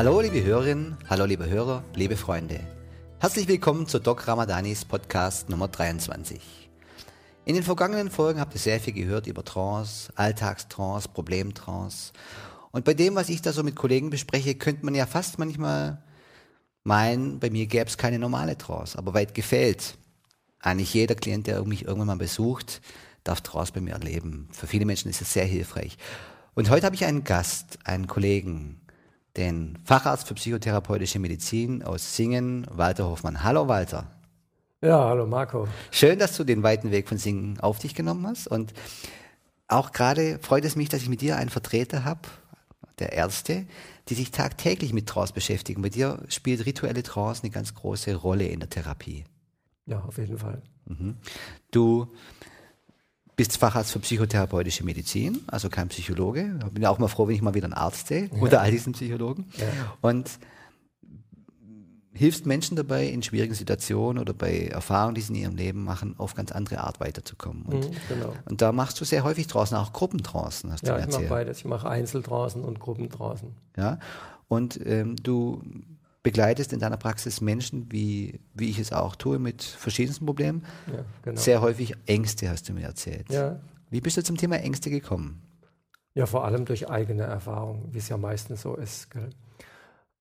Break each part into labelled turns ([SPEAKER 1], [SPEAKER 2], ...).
[SPEAKER 1] Hallo liebe Hörerinnen, hallo liebe Hörer, liebe Freunde. Herzlich willkommen zu Doc Ramadanis Podcast Nummer 23. In den vergangenen Folgen habt ihr sehr viel gehört über Trance, Alltagstrance, Problemtrance. Und bei dem, was ich da so mit Kollegen bespreche, könnte man ja fast manchmal meinen, bei mir gäbe es keine normale Trance, aber weit gefällt. Eigentlich jeder Klient, der mich irgendwann mal besucht, darf Trance bei mir erleben. Für viele Menschen ist es sehr hilfreich. Und heute habe ich einen Gast, einen Kollegen, den Facharzt für psychotherapeutische Medizin aus Singen, Walter Hofmann. Hallo Walter.
[SPEAKER 2] Ja, hallo Marco.
[SPEAKER 1] Schön, dass du den weiten Weg von Singen auf dich genommen hast. Und auch gerade freut es mich, dass ich mit dir einen Vertreter habe, der Ärzte, die sich tagtäglich mit Trance beschäftigen. Bei dir spielt rituelle Trance eine ganz große Rolle in der Therapie.
[SPEAKER 2] Ja, auf jeden Fall. Mhm.
[SPEAKER 1] Du bist Facharzt für psychotherapeutische Medizin, also kein Psychologe. Ich bin auch mal froh, wenn ich mal wieder einen Arzt sehe, ja. unter all diesen Psychologen. Ja. Und hilfst Menschen dabei, in schwierigen Situationen oder bei Erfahrungen, die sie in ihrem Leben machen, auf ganz andere Art weiterzukommen. Und, mhm, genau. und da machst du sehr häufig draußen, auch Gruppentrancen,
[SPEAKER 2] hast ja, du mir erzählt. Ja, ich mache beides. Ich mache Einzeltrancen und Gruppentrancen.
[SPEAKER 1] Ja, und ähm, du begleitest in deiner Praxis Menschen, wie, wie ich es auch tue, mit verschiedensten Problemen. Ja, genau. Sehr häufig Ängste, hast du mir erzählt. Ja. Wie bist du zum Thema Ängste gekommen?
[SPEAKER 2] Ja, vor allem durch eigene Erfahrung, wie es ja meistens so ist. Gell?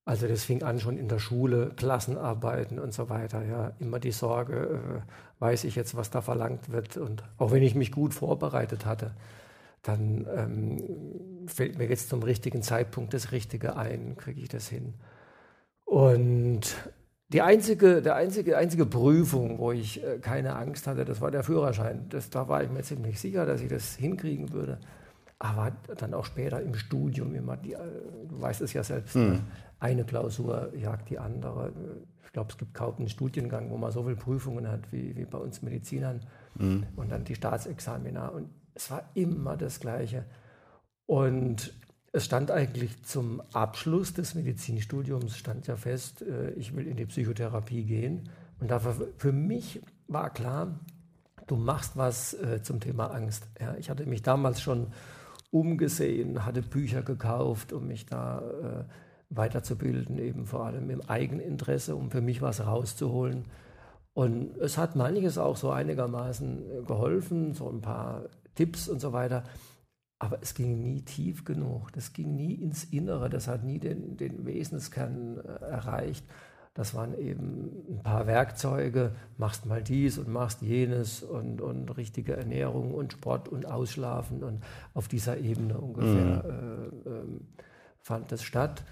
[SPEAKER 2] Also das fing an schon in der Schule, Klassenarbeiten und so weiter. Ja, immer die Sorge, äh, weiß ich jetzt, was da verlangt wird. Und auch wenn ich mich gut vorbereitet hatte, dann ähm, fällt mir jetzt zum richtigen Zeitpunkt das Richtige ein, kriege ich das hin. Und die einzige, der einzige, einzige Prüfung, wo ich äh, keine Angst hatte, das war der Führerschein. Das, da war ich mir ziemlich sicher, dass ich das hinkriegen würde. Aber dann auch später im Studium immer, die, äh, du weißt es ja selbst, mhm. eine Klausur jagt die andere. Ich glaube, es gibt kaum einen Studiengang, wo man so viele Prüfungen hat wie, wie bei uns Medizinern. Mhm. Und dann die Staatsexamina. Und es war immer das Gleiche. Und es stand eigentlich zum Abschluss des Medizinstudiums, stand ja fest, äh, ich will in die Psychotherapie gehen. Und dafür, für mich war klar, du machst was äh, zum Thema Angst. Ja, ich hatte mich damals schon umgesehen, hatte Bücher gekauft, um mich da äh, weiterzubilden, eben vor allem im Eigeninteresse, um für mich was rauszuholen. Und es hat manches auch so einigermaßen geholfen, so ein paar Tipps und so weiter. Aber es ging nie tief genug, das ging nie ins Innere, das hat nie den, den Wesenskern äh, erreicht. Das waren eben ein paar Werkzeuge, machst mal dies und machst jenes und, und richtige Ernährung und Sport und Ausschlafen und auf dieser Ebene ungefähr mhm. äh, äh, fand das statt.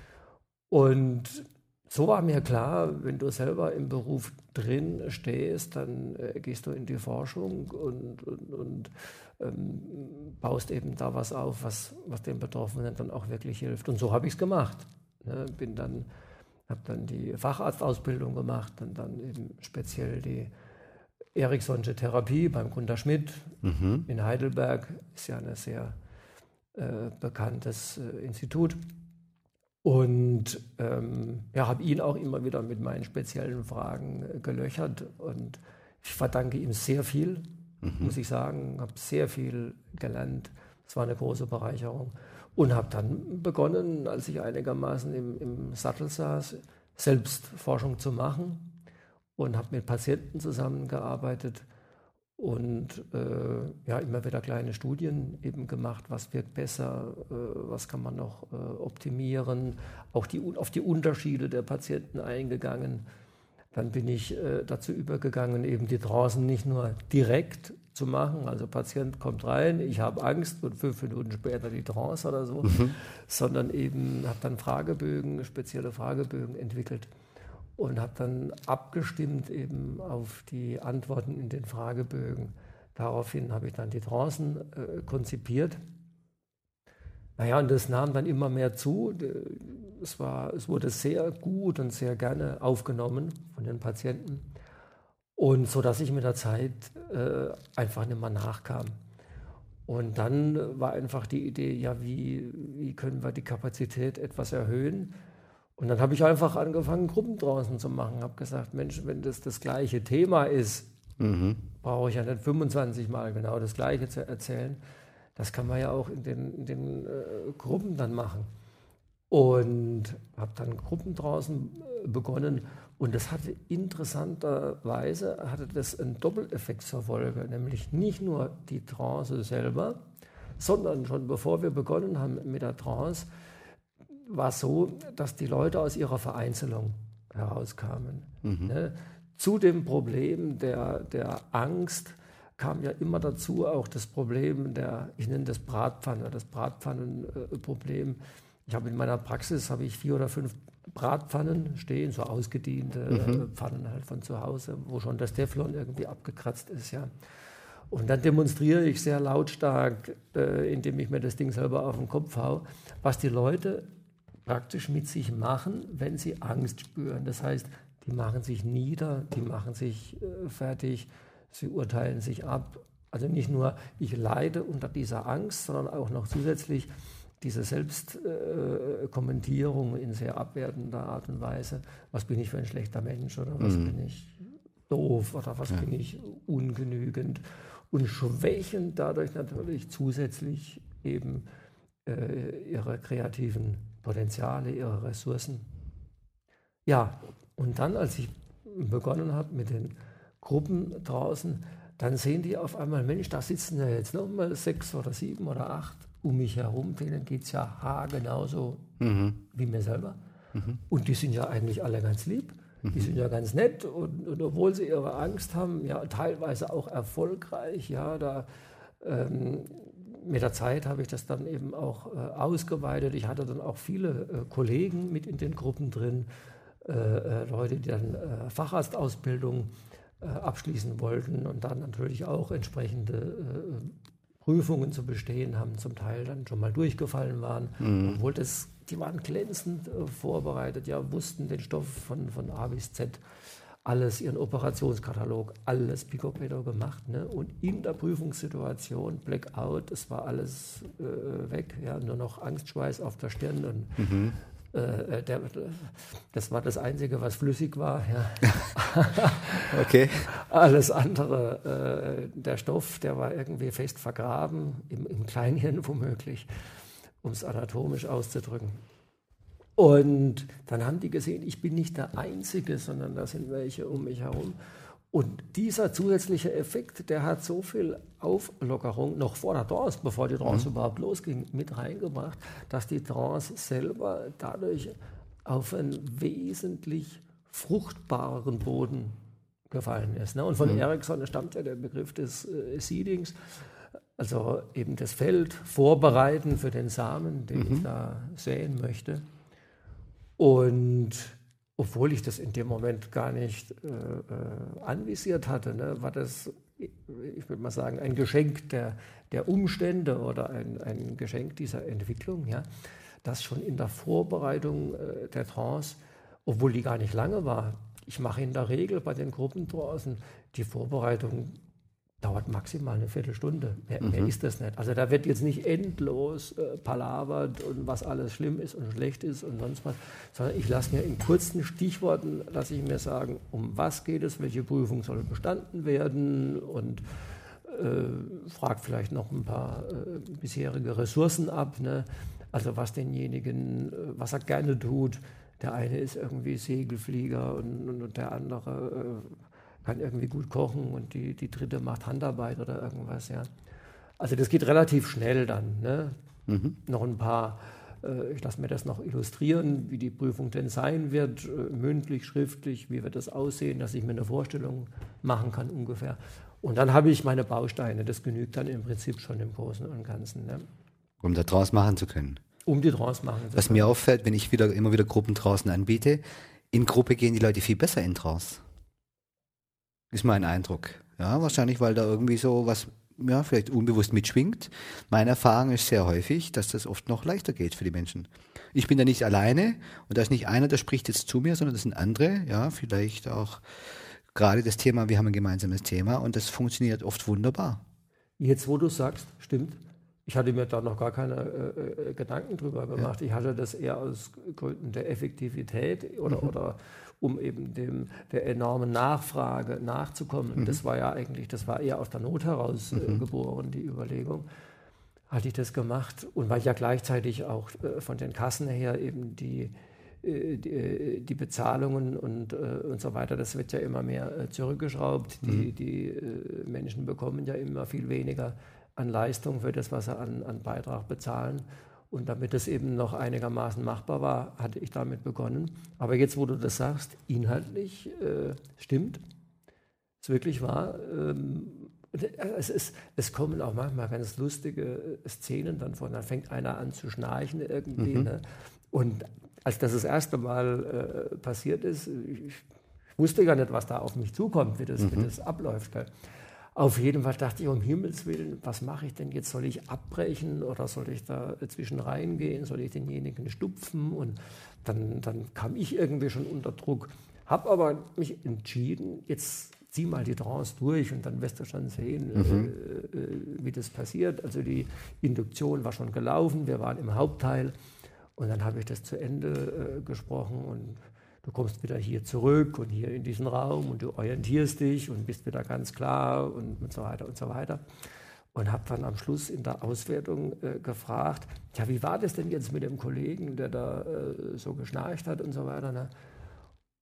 [SPEAKER 2] Und so war mir klar, wenn du selber im Beruf drin stehst, dann äh, gehst du in die Forschung und, und, und ähm, baust eben da was auf, was, was den Betroffenen dann auch wirklich hilft. Und so habe ich es gemacht. Ne? Bin dann, habe dann die Facharztausbildung gemacht und dann eben speziell die Eriksonsche Therapie beim Gunter Schmidt mhm. in Heidelberg. Ist ja ein sehr äh, bekanntes äh, Institut. Und ähm, ja, habe ihn auch immer wieder mit meinen speziellen Fragen äh, gelöchert. Und ich verdanke ihm sehr viel mhm. muss ich sagen. Habe sehr viel gelernt. Es war eine große Bereicherung. Und habe dann begonnen, als ich einigermaßen im, im Sattel saß, selbst Forschung zu machen und habe mit Patienten zusammengearbeitet und äh, ja, immer wieder kleine Studien eben gemacht, was wirkt besser, äh, was kann man noch äh, optimieren, auch die, auf die Unterschiede der Patienten eingegangen. Dann bin ich äh, dazu übergegangen, eben die Trancen nicht nur direkt zu machen, also Patient kommt rein, ich habe Angst und fünf Minuten später die Trance oder so, mhm. sondern eben habe dann Fragebögen, spezielle Fragebögen entwickelt und habe dann abgestimmt eben auf die Antworten in den Fragebögen. Daraufhin habe ich dann die Trancen äh, konzipiert. Naja, und das nahm dann immer mehr zu es, war, es wurde sehr gut und sehr gerne aufgenommen von den Patienten. Und so dass ich mit der Zeit äh, einfach nicht mehr nachkam. Und dann war einfach die Idee, ja, wie, wie können wir die Kapazität etwas erhöhen? Und dann habe ich einfach angefangen, Gruppen draußen zu machen. Habe gesagt, Mensch, wenn das das gleiche Thema ist, mhm. brauche ich ja nicht 25 Mal genau das Gleiche zu erzählen. Das kann man ja auch in den, in den äh, Gruppen dann machen. und habe dann Gruppen draußen äh, begonnen und das hatte interessanterweise hatte das einen Doppeleffekt zur Folge, nämlich nicht nur die Trance selber, sondern schon bevor wir begonnen haben mit der Trance, war so, dass die Leute aus ihrer Vereinzelung herauskamen. Mhm. Ne? Zu dem Problem der, der Angst kam ja immer dazu auch das Problem der, ich nenne das Bratpfanne, das Bratpfannenproblem. Ich habe in meiner Praxis habe ich vier oder fünf Bratpfannen stehen, so ausgediente mhm. Äh, Pfannen halt von zu Hause, wo schon das Teflon irgendwie abgekratzt ist, ja. Und dann demonstriere ich sehr lautstark, äh, indem ich mir das Ding selber auf den Kopf haue, was die Leute praktisch mit sich machen, wenn sie Angst spüren. Das heißt, die machen sich nieder, die machen sich äh, fertig, sie urteilen sich ab. Also nicht nur, ich leide unter dieser Angst, sondern auch noch zusätzlich diese Selbstkommentierung äh, in sehr abwertender Art und Weise. Was bin ich für ein schlechter Mensch oder was mhm. bin ich doof oder was ja. bin ich ungenügend und schwächen dadurch natürlich zusätzlich eben äh, ihre kreativen Potenziale, ihre Ressourcen. Ja, und dann, als ich begonnen habe mit den Gruppen draußen, dann sehen die auf einmal, Mensch, da sitzen ja jetzt nochmal sechs oder sieben oder acht um mich herum, denen geht es ja haargenauso mhm. wie mir selber. Mhm. Und die sind ja eigentlich alle ganz lieb. Die mhm. sind ja ganz nett und, und, obwohl sie ihre Angst haben, ja teilweise auch erfolgreich, ja, da ähm, mit der Zeit habe ich das dann eben auch äh, ausgeweitet. Ich hatte dann auch viele äh, Kollegen mit in den Gruppen drin, äh, äh Leute, die dann äh, Facharztausbildung äh, abschließen wollten und dann natürlich auch entsprechende Prüfungen zu bestehen haben, zum Teil dann schon mal durchgefallen waren, mhm. obwohl das, die waren glänzend vorbereitet, ja, wussten den Stoff von, von A bis Z alles, ihren Operationskatalog, alles Picobello gemacht. Ne? Und in der Prüfungssituation, Blackout, es war alles äh, weg, ja? nur noch Angstschweiß auf der Stirn. Und, mhm. äh, der, das war das Einzige, was flüssig war. Ja. okay. Alles andere, äh, der Stoff, der war irgendwie fest vergraben, im, im Kleinhirn womöglich, um es anatomisch auszudrücken. Und dann haben die gesehen, ich bin nicht der Einzige, sondern da sind welche um mich herum. Und dieser zusätzliche Effekt, der hat so viel Auflockerung noch vor der Trance, bevor die Trance mhm. überhaupt losging, mit reingebracht, dass die Trance selber dadurch auf einen wesentlich fruchtbareren Boden gefallen ist. Ne? Und von mhm. Ericsson stammt ja der Begriff des äh, Seedings, also eben das Feld vorbereiten für den Samen, den mhm. ich da säen möchte. Und obwohl ich das in dem Moment gar nicht äh, äh, anvisiert hatte, ne, war das, ich würde mal sagen, ein Geschenk der, der Umstände oder ein, ein Geschenk dieser Entwicklung, ja, das schon in der Vorbereitung äh, der Trance, obwohl die gar nicht lange war, ich mache in der Regel bei den Gruppen die Vorbereitung dauert maximal eine Viertelstunde. Mehr, mhm. mehr, ist das nicht. Also da wird jetzt nicht endlos äh, palavert und was alles schlimm ist und schlecht ist und sonst was, sondern ich lasse mir in kurzen Stichworten, lasse ich mir sagen, um was geht es, welche Prüfung soll bestanden werden und äh, frage vielleicht noch ein paar äh, bisherige Ressourcen ab, ne? also was denjenigen, äh, was er gerne tut. Der eine ist irgendwie Segelflieger und, und der andere äh, kann irgendwie gut kochen und die, die dritte macht Handarbeit oder irgendwas, ja. Also das geht relativ schnell dann. Ne? Mhm. Noch ein paar, äh, ich lasse mir das noch illustrieren, wie die Prüfung denn sein wird, äh, mündlich, schriftlich, wie wird das aussehen, dass ich mir eine Vorstellung machen kann ungefähr. Und dann habe ich meine Bausteine, das genügt dann im Prinzip schon im Großen und Ganzen. Ne?
[SPEAKER 1] Um da draus machen zu können.
[SPEAKER 2] Um die draus machen zu
[SPEAKER 1] Was können. mir auffällt, wenn ich wieder immer wieder Gruppen draußen anbiete, in Gruppe gehen die Leute viel besser in draus. Ist mein Eindruck. Ja, wahrscheinlich, weil da irgendwie so was, ja, vielleicht unbewusst mitschwingt. Meine Erfahrung ist sehr häufig, dass das oft noch leichter geht für die Menschen. Ich bin da nicht alleine und da ist nicht einer, der spricht jetzt zu mir, sondern das sind andere, ja, vielleicht auch gerade das Thema, wir haben ein gemeinsames Thema und das funktioniert oft wunderbar.
[SPEAKER 2] Jetzt, wo du sagst, stimmt. Ich hatte mir da noch gar keine äh, äh Gedanken drüber gemacht. Ja. Ich hatte das eher aus Gründen der Effektivität oder, mhm. oder um eben dem, der enormen Nachfrage nachzukommen. Mhm. Das war ja eigentlich, das war eher aus der Not heraus äh, mhm. geboren, die Überlegung. hatte ich das gemacht. Und weil ja gleichzeitig auch äh, von den Kassen her eben die, äh, die, äh, die, Bezahlungen und, und so weiter, das wird ja immer mehr zurückgeschraubt. Die, mhm. die Menschen bekommen ja immer viel weniger an Leistung für das, was sie an, an Beitrag bezahlen. Und damit es eben noch einigermaßen machbar war, hatte ich damit begonnen. Aber jetzt, wo du das sagst, inhaltlich äh, stimmt, ist wirklich wahr. Ähm, es, ist, es, kommen auch manchmal ganz lustige äh, Szenen dann vor. Dann fängt einer an zu schnarchen irgendwie. Mhm. Ne? Und als das das erste Mal äh, passiert ist, ich, wusste ja nicht, was da auf mich zukommt, wie das, mhm. wie das abläuft. Gell? Auf jeden Fall dachte ich, um Himmels Willen, was mache ich denn jetzt? Soll ich abbrechen oder soll ich da zwischen reingehen? Soll ich denjenigen stupfen? Und dann, dann kam ich irgendwie schon unter Druck. Habe aber mich entschieden, jetzt zieh mal die Trance durch und dann wirst du schon sehen, mhm. äh, äh, wie das passiert. Also die Induktion war schon gelaufen, wir waren im Hauptteil und dann habe ich das zu Ende äh, gesprochen und du kommst wieder hier zurück und hier in diesen Raum und du orientierst dich und bist wieder ganz klar und, und so weiter und so weiter. Und habe dann am Schluss in der Auswertung äh, gefragt, ja, wie war das denn jetzt mit dem Kollegen, der da äh, so geschnarcht hat und so weiter. Ne?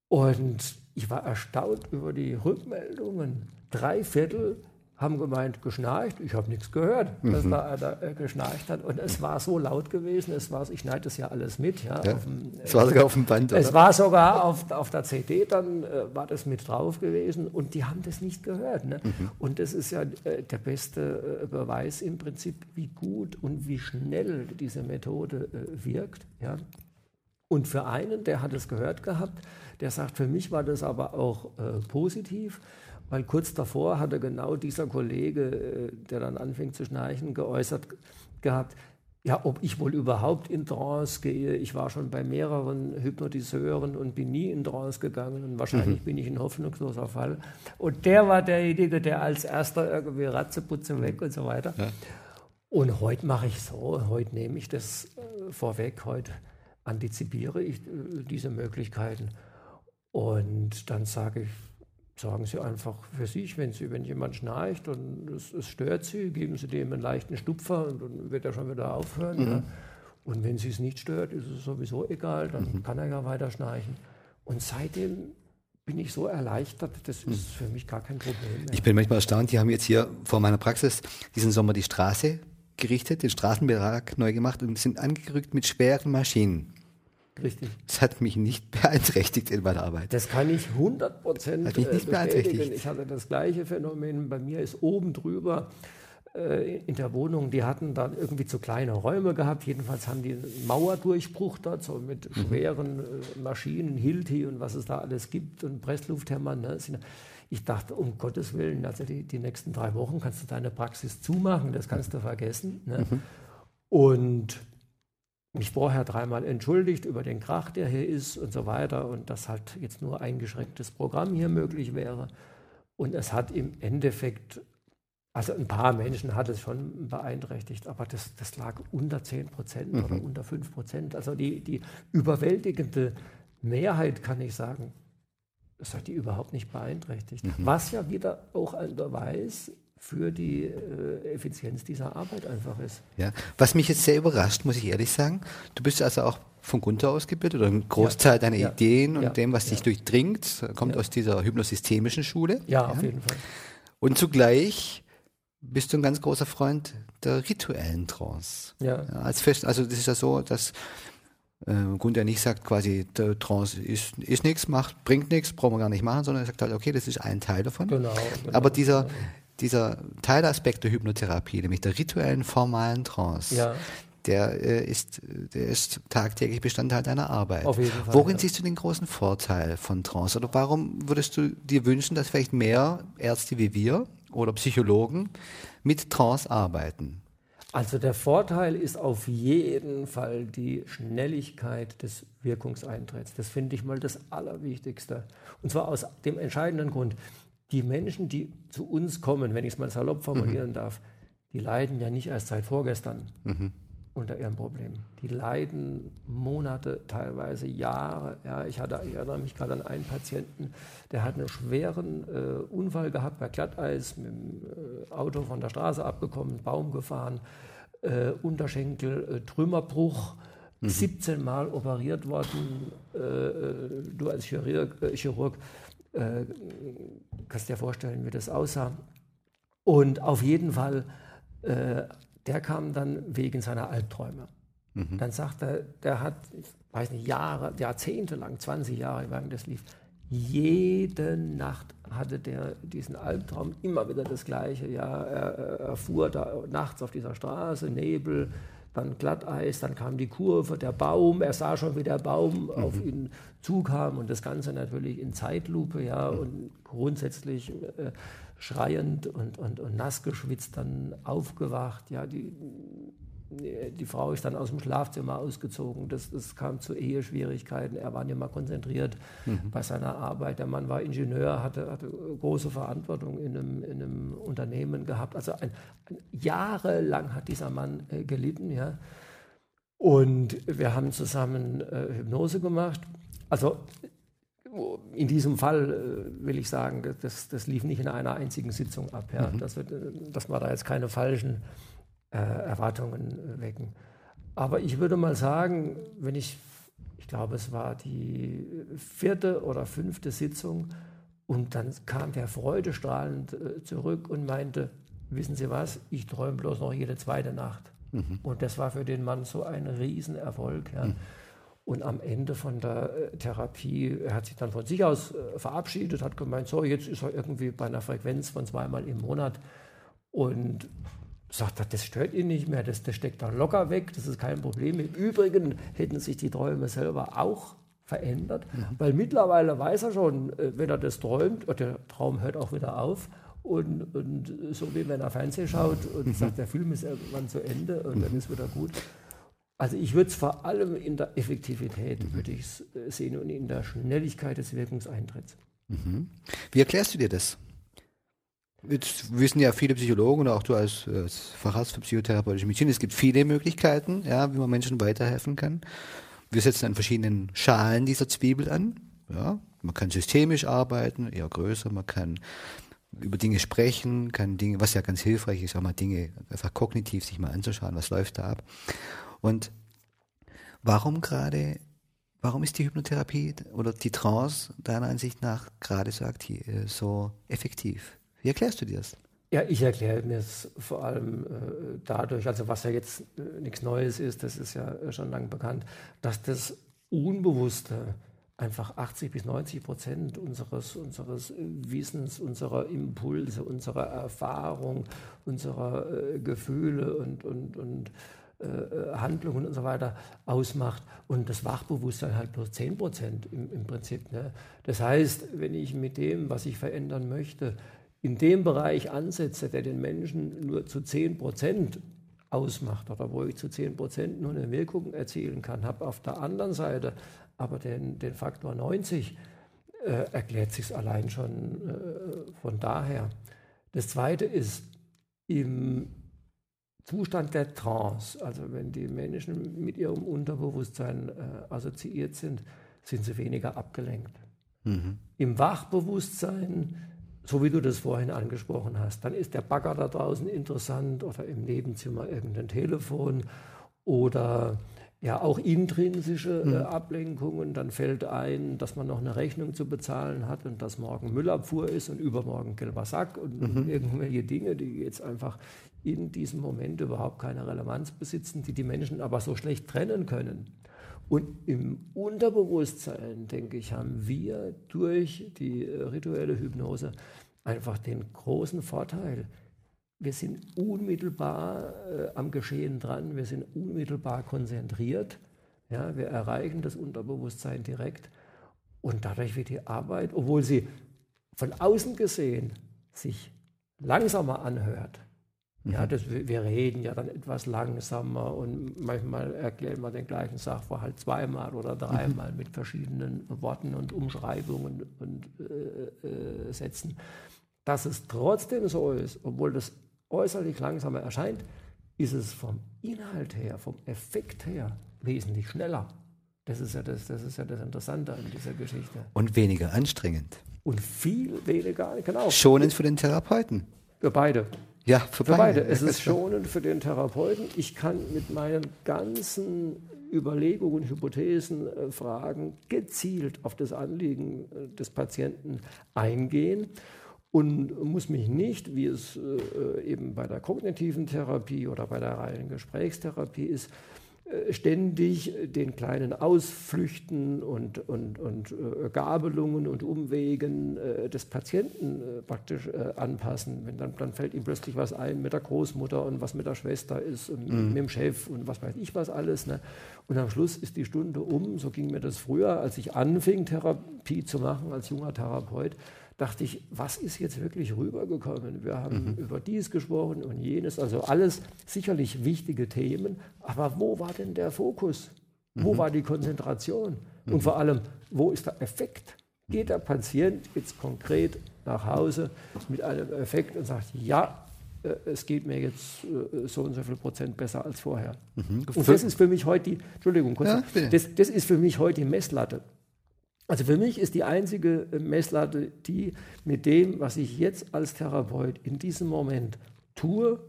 [SPEAKER 2] Und ich war erstaunt über die Rückmeldungen. Drei Viertel haben gemeint, geschnarcht. Ich habe nichts gehört, dass mhm. da einer äh, geschnarcht hat. Und es war so laut gewesen. Es war, ich schneide das ja alles mit. Ja, ja
[SPEAKER 1] dem, es war sogar auf dem Band.
[SPEAKER 2] Es war sogar auf, auf der CD, dann äh, war das mit drauf gewesen. Und die haben das nicht gehört. Ne? Mhm. Und das ist ja äh, der beste äh, Beweis im Prinzip, wie gut und wie schnell diese Methode äh, wirkt. Ja? Und für einen, der hat es gehört gehabt, der sagt, für mich war das aber auch äh, positiv weil kurz davor hatte genau dieser Kollege, äh, der dann anfing zu schnarchen, geäußert gehabt, ja, ob ich wohl überhaupt in Trance gehe. Ich war schon bei mehreren Hypnotiseuren und bin nie in Trance gegangen und wahrscheinlich mhm. bin ich ein hoffnungsloser Fall. Und der war derjenige, der als erster irgendwie Ratzeputze weg und so weiter. Ja. Und heute mache ich so, heute nehme ich das äh, vorweg, heute antizipiere ich äh, diese Möglichkeiten. Und dann sage ich, sagen Sie einfach für sich, wenn, Sie, wenn jemand schnarcht und es, es stört Sie, geben Sie dem einen leichten Stupfer und dann wird er schon wieder aufhören. Mhm. Ja. Und wenn Sie es nicht stört, ist es sowieso egal, dann mhm. kann er ja weiter schnarchen. Und seitdem bin ich so erleichtert, das mhm. ist für mich gar kein Problem
[SPEAKER 1] mehr. Ich bin manchmal erstaunt, die haben jetzt hier vor meiner Praxis diesen Sommer die Straße gerichtet, den Straßenbetrag neu gemacht und sind angerückt mit schweren Maschinen. Richtig. Das hat mich nicht beeinträchtigt in meiner Arbeit.
[SPEAKER 2] Das kann ich 100 Prozent
[SPEAKER 1] äh, bestätigen.
[SPEAKER 2] Ich hatte das gleiche Phänomen. Bei mir ist oben drüber äh, in der Wohnung, die hatten da irgendwie zu kleine Räume gehabt. Jedenfalls haben die einen Mauerdurchbruch dort, so mit mhm. schweren äh, Maschinen, Hilti und was es da alles gibt und Presslufthämmern. Ne? Ich dachte, um Gottes Willen, also die, die nächsten drei Wochen kannst du deine Praxis zumachen, das kannst du vergessen. Ne? Mhm. Und mich vorher dreimal entschuldigt über den Krach, der hier ist und so weiter und dass halt jetzt nur eingeschränktes Programm hier möglich wäre. Und es hat im Endeffekt, also ein paar Menschen hat es schon beeinträchtigt, aber das, das lag unter 10 Prozent mhm. oder unter 5 Prozent. Also die, die überwältigende Mehrheit, kann ich sagen, das hat die überhaupt nicht beeinträchtigt. Mhm. Was ja wieder auch ein Beweis für die äh, Effizienz dieser Arbeit einfach ist.
[SPEAKER 1] Ja, was mich jetzt sehr überrascht, muss ich ehrlich sagen, du bist also auch von Gunther ausgebildet oder ein Großteil ja. deiner ja. Ideen und ja. dem, was dich durchdringt, kommt aus dieser hypnosystemischen Schule.
[SPEAKER 2] Ja, auf jeden Fall.
[SPEAKER 1] Und zugleich bist du ein ganz großer Freund der rituellen Trance. Ja. als fest, also das ist ja so, dass äh, Gunther nicht sagt quasi, der Trance ist, ist nichts, bringt nichts, brauchen wir gar nicht machen, sondern er sagt halt, okay, das ist ein Teil davon. Genau. genau Aber dieser, genau dieser Teilaspekt der Hypnotherapie, nämlich der rituellen formalen Trance, ja. der, äh, ist, der ist tagtäglich Bestandteil deiner Arbeit. Auf jeden Fall, Worin ja. siehst du den großen Vorteil von Trance? Oder warum würdest du dir wünschen, dass vielleicht mehr Ärzte wie wir oder Psychologen mit Trance arbeiten?
[SPEAKER 2] Also der Vorteil ist auf jeden Fall die Schnelligkeit des Wirkungseintritts. Das finde ich mal das Allerwichtigste. Und zwar aus dem entscheidenden Grund die Menschen, die zu uns kommen, wenn ich es mal salopp formulieren mhm. darf, die leiden ja nicht erst seit vorgestern mhm. unter ihrem Problem. Die leiden Monate, teilweise Jahre. Ja, ich, hatte, ich erinnere mich gerade an einen Patienten, der hat einen schweren äh, Unfall gehabt bei Glatteis, mit dem äh, Auto von der Straße abgekommen, Baum gefahren, äh, Unterschenkel, äh, Trümmerbruch, mhm. 17 Mal operiert worden. Äh, äh, du als Chirurg, äh, kannst dir vorstellen, wie das aussah. Und auf jeden Fall, der kam dann wegen seiner Albträume. Mhm. Dann sagt er, der hat, ich weiß nicht, Jahre, Jahrzehnte lang, 20 Jahre lang das lief, jede Nacht hatte der diesen Albtraum, immer wieder das Gleiche. Ja, er, er fuhr da nachts auf dieser Straße, Nebel, dann Glatteis, dann kam die Kurve, der Baum, er sah schon, wie der Baum mhm. auf ihn zukam und das Ganze natürlich in Zeitlupe, ja, mhm. und grundsätzlich äh, schreiend und, und, und nass geschwitzt dann aufgewacht, ja, die die Frau ist dann aus dem Schlafzimmer ausgezogen. Das, das kam zu Eheschwierigkeiten. Er war nicht mehr konzentriert mhm. bei seiner Arbeit. Der Mann war Ingenieur, hatte, hatte große Verantwortung in einem, in einem Unternehmen gehabt. Also ein, ein, jahrelang hat dieser Mann äh, gelitten. Ja. Und wir haben zusammen äh, Hypnose gemacht. Also in diesem Fall äh, will ich sagen, das, das lief nicht in einer einzigen Sitzung ab. Ja. Mhm. Das wird, äh, dass man da jetzt keine falschen äh, Erwartungen wecken. Aber ich würde mal sagen, wenn ich, ich glaube, es war die vierte oder fünfte Sitzung, und dann kam der freudestrahlend äh, zurück und meinte, wissen Sie was, ich träume bloß noch jede zweite Nacht. Mhm. Und das war für den Mann so ein Riesenerfolg. Ja. Mhm. Und am Ende von der äh, Therapie, er hat sich dann von sich aus äh, verabschiedet, hat gemeint, so, jetzt ist er irgendwie bei einer Frequenz von zweimal im Monat. Und sagt er, das stört ihn nicht mehr, das, das steckt da locker weg, das ist kein Problem. Im Übrigen hätten sich die Träume selber auch verändert, mhm. weil mittlerweile weiß er schon, äh, wenn er das träumt, der Traum hört auch wieder auf. Und, und so wie wenn er Fernsehen schaut und mhm. sagt, der Film ist irgendwann zu Ende und mhm. dann ist wieder gut. Also ich würde es vor allem in der Effektivität mhm. würde ich äh, sehen und in der Schnelligkeit des Wirkungseintritts.
[SPEAKER 1] Mhm. Wie erklärst du dir das? Jetzt wissen ja viele Psychologen und auch du als, als Facharzt für psychotherapeutische Medizin, es gibt viele Möglichkeiten, ja, wie man Menschen weiterhelfen kann. Wir setzen an verschiedenen Schalen dieser Zwiebel an. Ja, man kann systemisch arbeiten, eher größer, man kann über Dinge sprechen, kann Dinge, was ja ganz hilfreich ist, auch mal Dinge einfach kognitiv sich mal anzuschauen, was läuft da ab. Und warum gerade, warum ist die Hypnotherapie oder die Trance deiner Ansicht nach gerade so aktiv, äh, so effektiv? Wie erklärst du dir das?
[SPEAKER 2] Ja, ich erkläre mir es vor allem äh, dadurch, also was ja jetzt äh, nichts Neues ist, das ist ja äh, schon lange bekannt, dass das Unbewusste einfach 80 bis 90 Prozent unseres, unseres Wissens, unserer Impulse, unserer Erfahrung, unserer äh, Gefühle und, und, und äh, Handlungen und so weiter ausmacht und das Wachbewusstsein halt nur 10 Prozent im, im Prinzip. Ne? Das heißt, wenn ich mit dem, was ich verändern möchte, in dem Bereich ansetze, der den Menschen nur zu 10 Prozent ausmacht oder wo ich zu 10 Prozent nur eine Wirkung erzielen kann, habe auf der anderen Seite aber den, den Faktor 90, äh, erklärt sich allein schon äh, von daher. Das Zweite ist, im Zustand der Trance, also wenn die Menschen mit ihrem Unterbewusstsein äh, assoziiert sind, sind sie weniger abgelenkt. Mhm. Im Wachbewusstsein so wie du das vorhin angesprochen hast. Dann ist der Bagger da draußen interessant oder im Nebenzimmer irgendein Telefon oder ja auch intrinsische äh, mhm. Ablenkungen. Dann fällt ein, dass man noch eine Rechnung zu bezahlen hat und dass morgen Müllabfuhr ist und übermorgen gelber Sack und mhm. irgendwelche Dinge, die jetzt einfach in diesem Moment überhaupt keine Relevanz besitzen, die die Menschen aber so schlecht trennen können. Und im Unterbewusstsein, denke ich, haben wir durch die äh, rituelle Hypnose einfach den großen Vorteil, wir sind unmittelbar äh, am Geschehen dran, wir sind unmittelbar konzentriert, ja, wir erreichen das Unterbewusstsein direkt. Und dadurch wird die Arbeit, obwohl sie von außen gesehen sich langsamer anhört, ja, mhm. das, wir reden ja dann etwas langsamer und manchmal erklären wir den gleichen Sachverhalt zweimal oder dreimal mhm. mit verschiedenen Worten und Umschreibungen und äh, äh, Sätzen. Dass es trotzdem so ist, obwohl das äußerlich langsamer erscheint, ist es vom Inhalt her, vom Effekt her wesentlich schneller. Das ist ja das, das, ist ja das Interessante an dieser Geschichte.
[SPEAKER 1] Und weniger anstrengend.
[SPEAKER 2] Und viel weniger,
[SPEAKER 1] genau. Schonend für den Therapeuten.
[SPEAKER 2] Für beide.
[SPEAKER 1] Ja, für,
[SPEAKER 2] Für
[SPEAKER 1] beide.
[SPEAKER 2] beide. Es ist schonend für den Therapeuten. Ich kann mit meinen ganzen Überlegungen, Hypothesen, äh, Fragen gezielt auf das Anliegen äh, des Patienten eingehen und muss mich nicht, wie es äh, eben bei der kognitiven Therapie oder bei der reinen Gesprächstherapie ist, äh, ständig den kleinen Ausflüchten und, und, und äh, Gabelungen und Umwegen äh, des Patienten äh, praktisch äh, anpassen. Wenn dann, dann fällt ihm plötzlich was ein mit der Großmutter und was mit der Schwester ist und mit dem Chef und was weiß ich was alles. Ne? Und am Schluss ist die Stunde um. So ging mir das früher, als ich anfing, Therapie zu machen als junger Therapeut dachte ich, was ist jetzt wirklich rübergekommen? Wir haben über dies gesprochen und jenes, also alles sicherlich wichtige Themen, aber wo war denn der Fokus? Wo war die Konzentration? Und vor allem, wo ist der Effekt? Geht der Patient jetzt konkret nach Hause mit einem Effekt und sagt, ja, äh, es geht mir jetzt äh, so und so viel Prozent besser als vorher. Und das ist für mich heute die, Entschuldigung, kurz,
[SPEAKER 1] Ja,
[SPEAKER 2] das, das ist für mich heute die Messlatte. Also für mich ist die einzige äh, Messlatte die mit dem, was ich jetzt als Therapeut in diesem Moment tue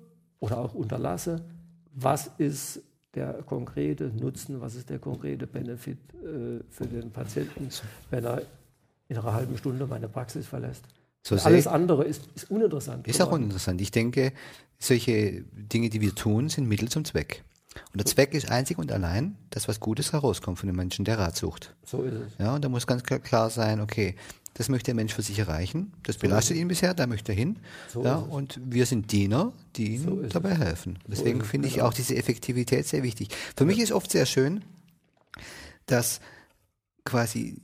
[SPEAKER 2] oder auch unterlasse, was ist der konkrete Nutzen, was ist der konkrete Benefit äh, für den Patienten, wenn er in einer halben Stunde meine Praxis verlässt.
[SPEAKER 1] So
[SPEAKER 2] Alles andere ist, ist uninteressant.
[SPEAKER 1] Ist auch uninteressant. Ich denke, solche Dinge, die wir tun, sind Mittel zum Zweck. Und der Zweck ist einzig und allein, dass was Gutes herauskommt von dem Menschen, der Rat sucht.
[SPEAKER 2] So ist es.
[SPEAKER 1] Ja, und da muss ganz klar- sein, okay, das möchte der Mensch für sich erreichen, das belastet ihn bisher, da möchte er hin.
[SPEAKER 2] So
[SPEAKER 1] ja, und wir sind Diener, die ihm
[SPEAKER 2] So
[SPEAKER 1] dabei helfen. Deswegen finde ich
[SPEAKER 2] genau.
[SPEAKER 1] auch diese Effektivität sehr wichtig. Für mich ist oft sehr schön, dass quasi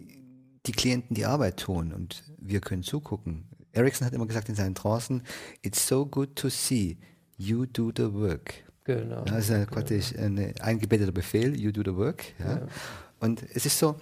[SPEAKER 1] die Klienten die Arbeit tun und wir können zugucken. Ericsson hat immer gesagt in seinen Trancen, it's so good to see you do the work.
[SPEAKER 2] Genau.
[SPEAKER 1] Ja, das ist ja praktisch ein eingebetteter Befehl, you do the work. Ja. Und es ist so,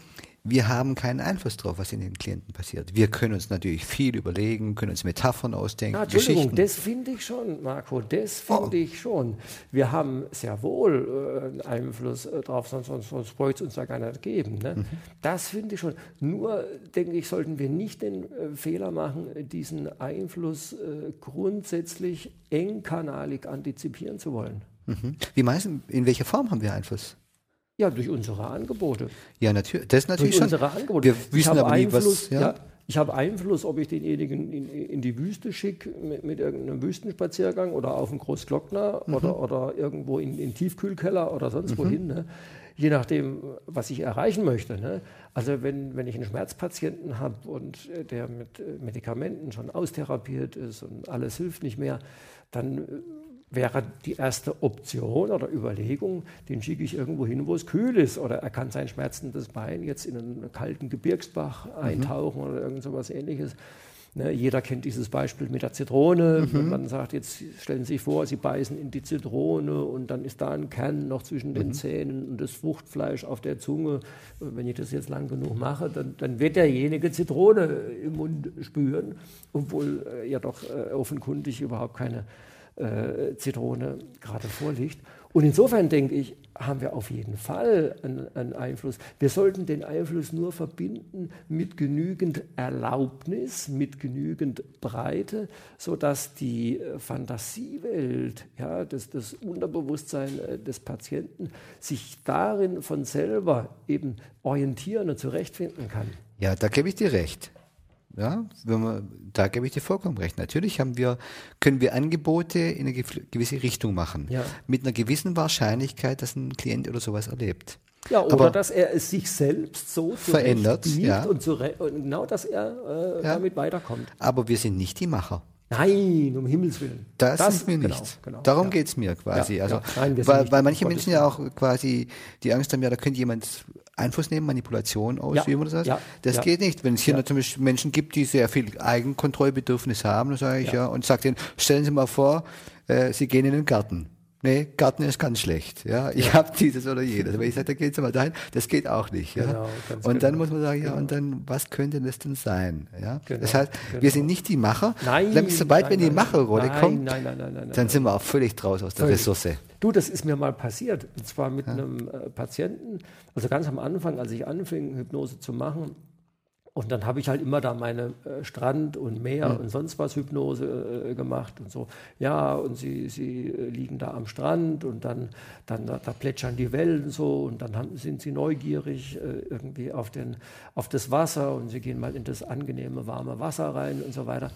[SPEAKER 1] wir haben keinen Einfluss darauf, was in den Klienten passiert. Wir können uns natürlich viel überlegen, können uns Metaphern ausdenken,
[SPEAKER 2] Na, Entschuldigung, das finde ich schon, Marco, das finde
[SPEAKER 1] Oh.
[SPEAKER 2] ich schon. Wir haben sehr wohl äh, einen Einfluss äh, drauf, sonst, sonst, sonst bräuchte es uns ja gar nicht geben. Ne?
[SPEAKER 1] Mhm.
[SPEAKER 2] Das finde ich schon. Nur, denke ich, sollten wir nicht den äh, Fehler machen, diesen Einfluss äh, grundsätzlich engkanalig antizipieren zu wollen.
[SPEAKER 1] Mhm. Wie meisten, in welcher Form haben wir Einfluss?
[SPEAKER 2] Ja, durch unsere Angebote.
[SPEAKER 1] Ja, natürlich. Das ist natürlich
[SPEAKER 2] durch
[SPEAKER 1] schon.
[SPEAKER 2] unsere Angebote.
[SPEAKER 1] Wir
[SPEAKER 2] ich
[SPEAKER 1] wissen
[SPEAKER 2] habe
[SPEAKER 1] aber nie,
[SPEAKER 2] Einfluss,
[SPEAKER 1] was. Ja,
[SPEAKER 2] ja. ich habe Einfluss, ob ich denjenigen in, in die Wüste schicke mit, mit irgendeinem Wüstenspaziergang oder auf den Großglockner
[SPEAKER 1] Mhm.
[SPEAKER 2] oder, oder irgendwo in den Tiefkühlkeller oder sonst wohin. Ne? Je nachdem, was ich erreichen möchte. Ne? Also wenn, wenn ich einen Schmerzpatienten habe und der mit Medikamenten schon austherapiert ist und alles hilft nicht mehr, dann wäre die erste Option oder Überlegung, den schicke ich irgendwo hin, wo es kühl ist. Oder er kann sein schmerzendes Bein jetzt in einen kalten Gebirgsbach eintauchen oder irgend sowas ähnliches. Ne, jeder kennt dieses Beispiel mit der Zitrone. Wenn man sagt, jetzt stellen Sie sich vor, Sie beißen in die Zitrone und dann ist da ein Kern noch zwischen den Zähnen und das Fruchtfleisch auf der Zunge. Wenn ich das jetzt lang genug mache, dann, dann wird derjenige Zitrone im Mund spüren, obwohl äh, ja doch äh, offenkundig überhaupt keine äh, Zitrone gerade vorliegt. Und insofern denke ich, haben wir auf jeden Fall einen, einen Einfluss. Wir sollten den Einfluss nur verbinden mit genügend Erlaubnis, mit genügend Breite, sodass die äh, Fantasiewelt, ja, das, das Unterbewusstsein äh, des Patienten sich darin von selber eben orientieren und zurechtfinden kann.
[SPEAKER 1] ja, da gebe ich dir recht. Ja, wenn man, da gebe ich dir vollkommen recht. Natürlich haben wir, können wir Angebote in eine gewisse Richtung machen.
[SPEAKER 2] Ja.
[SPEAKER 1] Mit einer gewissen Wahrscheinlichkeit, dass ein Klient oder sowas erlebt.
[SPEAKER 2] Ja, oder
[SPEAKER 1] Aber-
[SPEAKER 2] dass er es sich selbst so
[SPEAKER 1] Verändert, ja.
[SPEAKER 2] und, zure- und genau, dass er äh,
[SPEAKER 1] Ja.
[SPEAKER 2] damit weiterkommt.
[SPEAKER 1] Aber wir sind nicht die Macher.
[SPEAKER 2] Nein, um Himmels Willen.
[SPEAKER 1] Das, sind wir
[SPEAKER 2] genau,
[SPEAKER 1] nicht.
[SPEAKER 2] genau,
[SPEAKER 1] Darum
[SPEAKER 2] ja.
[SPEAKER 1] geht's mir quasi.
[SPEAKER 2] Ja,
[SPEAKER 1] also,
[SPEAKER 2] ja. Nein,
[SPEAKER 1] weil, weil manche Menschen ja auch quasi die Angst haben, ja, da könnte jemand Einfluss nehmen, Manipulation ausüben oder sowas.
[SPEAKER 2] ja,
[SPEAKER 1] das geht nicht. Wenn es hier natürlich Menschen gibt, die sehr viel Eigenkontrollbedürfnis haben, dann sage ich ja,
[SPEAKER 2] Ja.
[SPEAKER 1] und sage denen, stellen Sie mal vor, äh, Sie gehen in den Garten. Nee, Garten ist ganz schlecht. Ja, ich habe dieses oder jenes. Aber ich sage, da geht's mal dahin, das geht auch nicht. Ja?
[SPEAKER 2] Genau,
[SPEAKER 1] und dann
[SPEAKER 2] genau.
[SPEAKER 1] muss man sagen, ja, und dann, was könnte das denn sein? Ja?
[SPEAKER 2] Genau,
[SPEAKER 1] das heißt, wir
[SPEAKER 2] genau.
[SPEAKER 1] sind nicht die Macher.
[SPEAKER 2] Nein,
[SPEAKER 1] Dann, sobald
[SPEAKER 2] nein,
[SPEAKER 1] wir in die Macherrolle
[SPEAKER 2] nein,
[SPEAKER 1] kommen,
[SPEAKER 2] nein, nein, nein, nein,
[SPEAKER 1] dann sind wir auch völlig draus aus der
[SPEAKER 2] Völlig.
[SPEAKER 1] Ressource.
[SPEAKER 2] Du, das ist mir mal passiert. Und zwar mit einem äh, Patienten. Also ganz am Anfang, als ich anfing, Hypnose zu machen, Und dann habe ich halt immer da meine äh, Strand- und Meer- mhm. und sonst was Hypnose äh, gemacht und so. Ja, und sie, sie äh, liegen da am Strand und dann, dann da, da plätschern die Wellen so und dann haben, sind sie neugierig äh, irgendwie auf, den, auf das Wasser und sie gehen mal in das angenehme, warme Wasser rein und so weiter.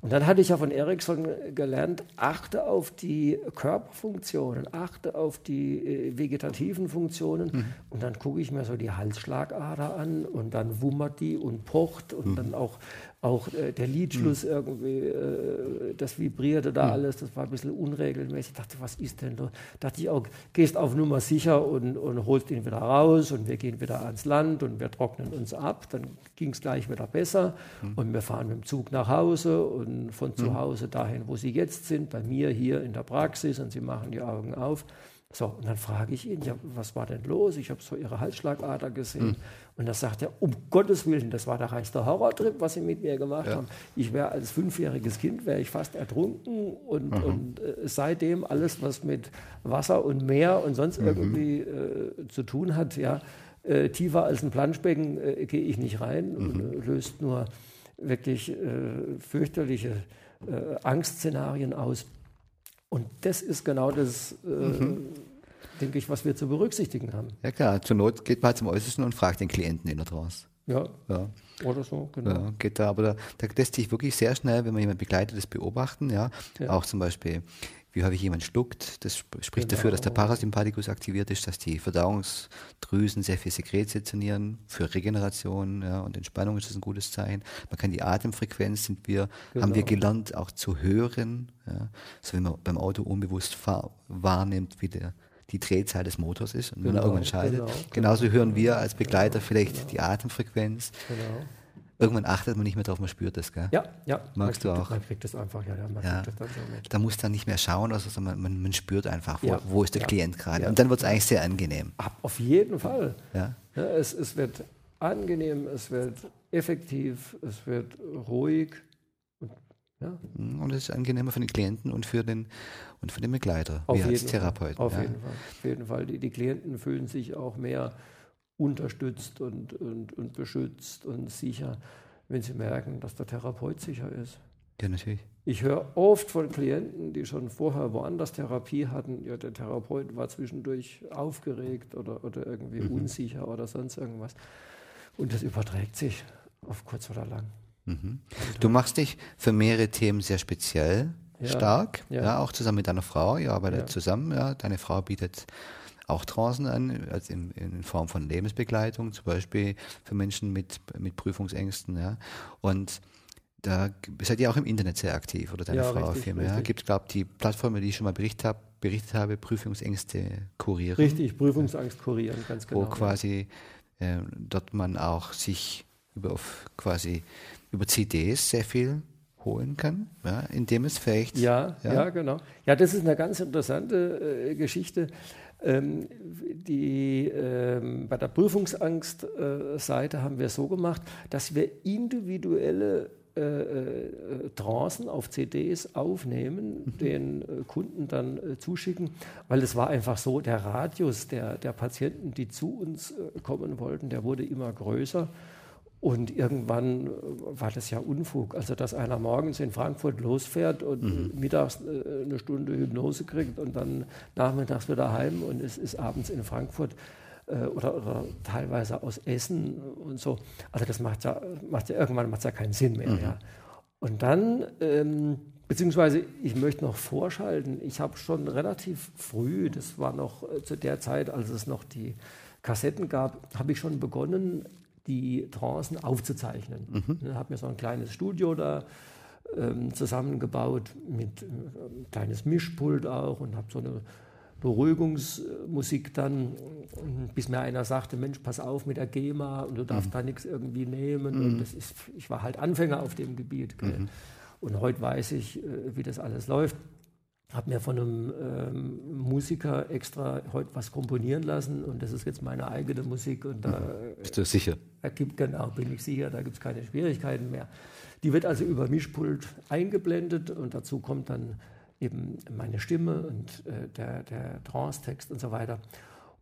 [SPEAKER 2] Und dann hatte ich ja von Ericsson gelernt, achte auf die Körperfunktionen, achte auf die äh, vegetativen Funktionen. Mhm. Und dann gucke ich mir so die Halsschlagader an und dann wummert die und pocht und mhm. dann auch auch äh, der Liedschluss mhm. irgendwie, äh, das vibrierte da mhm. alles, das war ein bisschen unregelmäßig. Ich dachte, was ist denn da? Dachte ich auch, gehst auf Nummer sicher und, und holst ihn wieder raus und wir gehen wieder ans Land und wir trocknen uns ab. Dann ging es gleich wieder besser mhm. und wir fahren mit dem Zug nach Hause und von zu mhm. Hause dahin, wo sie jetzt sind, bei mir hier in der Praxis und sie machen die Augen auf. So, und dann frage ich ihn, ja, was war denn los? Ich habe so ihre Halsschlagader gesehen. Und da sagt er, um Gottes Willen, das war der reinste Horrortrip, was sie mit mir gemacht ja. haben. Ich wäre als fünfjähriges Kind, wäre ich fast ertrunken. Und, mhm. und äh, seitdem alles, was mit Wasser und Meer und sonst mhm. irgendwie äh, zu tun hat, ja, äh, tiefer als ein Planschbecken äh, gehe ich nicht rein und mhm. äh, löst nur wirklich äh, fürchterliche Angstszenarien aus. Und das ist genau das, mhm. Denke ich, was wir zu berücksichtigen haben.
[SPEAKER 1] Ja klar, zur Not geht man halt zum Äußersten und fragt den Klienten in der Trance.
[SPEAKER 2] Ja. ja. Oder so, genau. Ja,
[SPEAKER 1] geht da, aber da, da lässt sich wirklich sehr schnell, wenn man jemanden begleitet, das beobachten, ja. ja. Auch zum Beispiel, wie häufig jemand schluckt. Das spricht genau. dafür, dass der Parasympathikus aktiviert ist, dass die Verdauungsdrüsen sehr viel Sekret sezernieren. Für Regeneration ja, und Entspannung ist das ein gutes Zeichen. Man kann die Atemfrequenz, sind wir, genau. haben wir gelernt, auch zu hören. Ja. So wie man beim Auto unbewusst wahrnimmt, wie der die Drehzahl des Motors ist und genau, wenn er irgendwann schaltet. Genau, Genauso genau, hören wir als Begleiter vielleicht die Atemfrequenz. Genau irgendwann achtet man nicht mehr drauf, man spürt das, gell?
[SPEAKER 2] Ja, ja.
[SPEAKER 1] Magst du auch?
[SPEAKER 2] man kriegt das einfach, ja, ja man
[SPEAKER 1] ja. kriegt das dann so mit. Da muss dann nicht mehr schauen, also man, man, man spürt einfach, wo, ja. wo ist der ja. Klient gerade. Und dann wird es eigentlich sehr angenehm.
[SPEAKER 2] Auf jeden Fall. Ja. es, es wird angenehm, es wird effektiv, es wird ruhig.
[SPEAKER 1] Und, ja. Mhm, und es ist angenehmer für den Klienten und für den, und für den Begleiter,
[SPEAKER 2] auf wie als Therapeuten. Auf jeden Fall. Auf jeden Fall. Die, die Klienten fühlen sich auch mehr unterstützt und, und, und beschützt und sicher, wenn sie merken, dass der Therapeut sicher ist.
[SPEAKER 1] Ja, natürlich.
[SPEAKER 2] Ich höre oft von Klienten, die schon vorher woanders Therapie hatten, ja, der Therapeut war zwischendurch aufgeregt oder, oder irgendwie mhm. unsicher oder sonst irgendwas. Und das überträgt sich auf kurz oder lang.
[SPEAKER 1] Mhm. Du machst dich für mehrere Themen sehr speziell ja. stark, ja. ja. auch zusammen mit deiner Frau. Ihr arbeitet ja. zusammen, ja. Deine Frau bietet auch Trancen an, also in, in, Form von Lebensbegleitung, zum Beispiel für Menschen mit, mit Prüfungsängsten. Ja. Und da seid ihr auch im Internet sehr aktiv, oder deine ja, Frau richtig, Firma. Ja. Gibt es, glaube ich, die Plattform, die ich schon mal berichtet habe, berichtet habe Prüfungsängste kurieren.
[SPEAKER 2] Richtig, Prüfungsangst kurieren, ganz genau.
[SPEAKER 1] Wo quasi äh, dort man auch sich über auf quasi über CDs sehr viel holen kann, ja, indem es vielleicht.
[SPEAKER 2] Ja, ja, ja, genau. Ja, das ist eine ganz interessante äh, Geschichte. Ähm, die, ähm, bei der Prüfungsangst-Seite äh, haben wir so gemacht, dass wir individuelle äh, äh, Trancen auf CDs aufnehmen, mhm. den äh, Kunden dann äh, zuschicken, weil es war einfach so, der Radius der, der Patienten, die zu uns äh, kommen wollten, der wurde immer größer. Und irgendwann äh, war das ja Unfug. Also, dass einer morgens in Frankfurt losfährt und mhm. mittags äh, eine Stunde Hypnose kriegt und dann nachmittags wieder heim und es ist abends in Frankfurt äh, oder, oder, teilweise aus Essen und so. Also, das macht ja, macht ja irgendwann macht ja keinen Sinn mehr. Mhm. Ja. Und dann, ähm, beziehungsweise ich möchte noch vorschalten, ich habe schon relativ früh, das war noch zu der Zeit, als es noch die Kassetten gab, habe ich schon begonnen, die Trancen aufzuzeichnen. Mhm. Ich habe mir so ein kleines Studio da ähm, zusammengebaut mit ähm, kleines Mischpult auch und habe so eine Beruhigungsmusik dann, bis mir einer sagte, Mensch, pass auf mit der GEMA und du darfst mhm. da nichts irgendwie nehmen. Mhm. Und das ist, ich war halt Anfänger auf dem Gebiet. Mhm. Und heute weiß ich, äh, wie das alles läuft habe mir von einem ähm, Musiker extra heute was komponieren lassen und das ist jetzt meine eigene Musik und da
[SPEAKER 1] mhm. bist du sicher?
[SPEAKER 2] Da gibt genau, bin ich sicher, da gibt es keine Schwierigkeiten mehr. Die wird also über Mischpult eingeblendet und dazu kommt dann eben meine Stimme und äh, der, der Trance-Text und so weiter.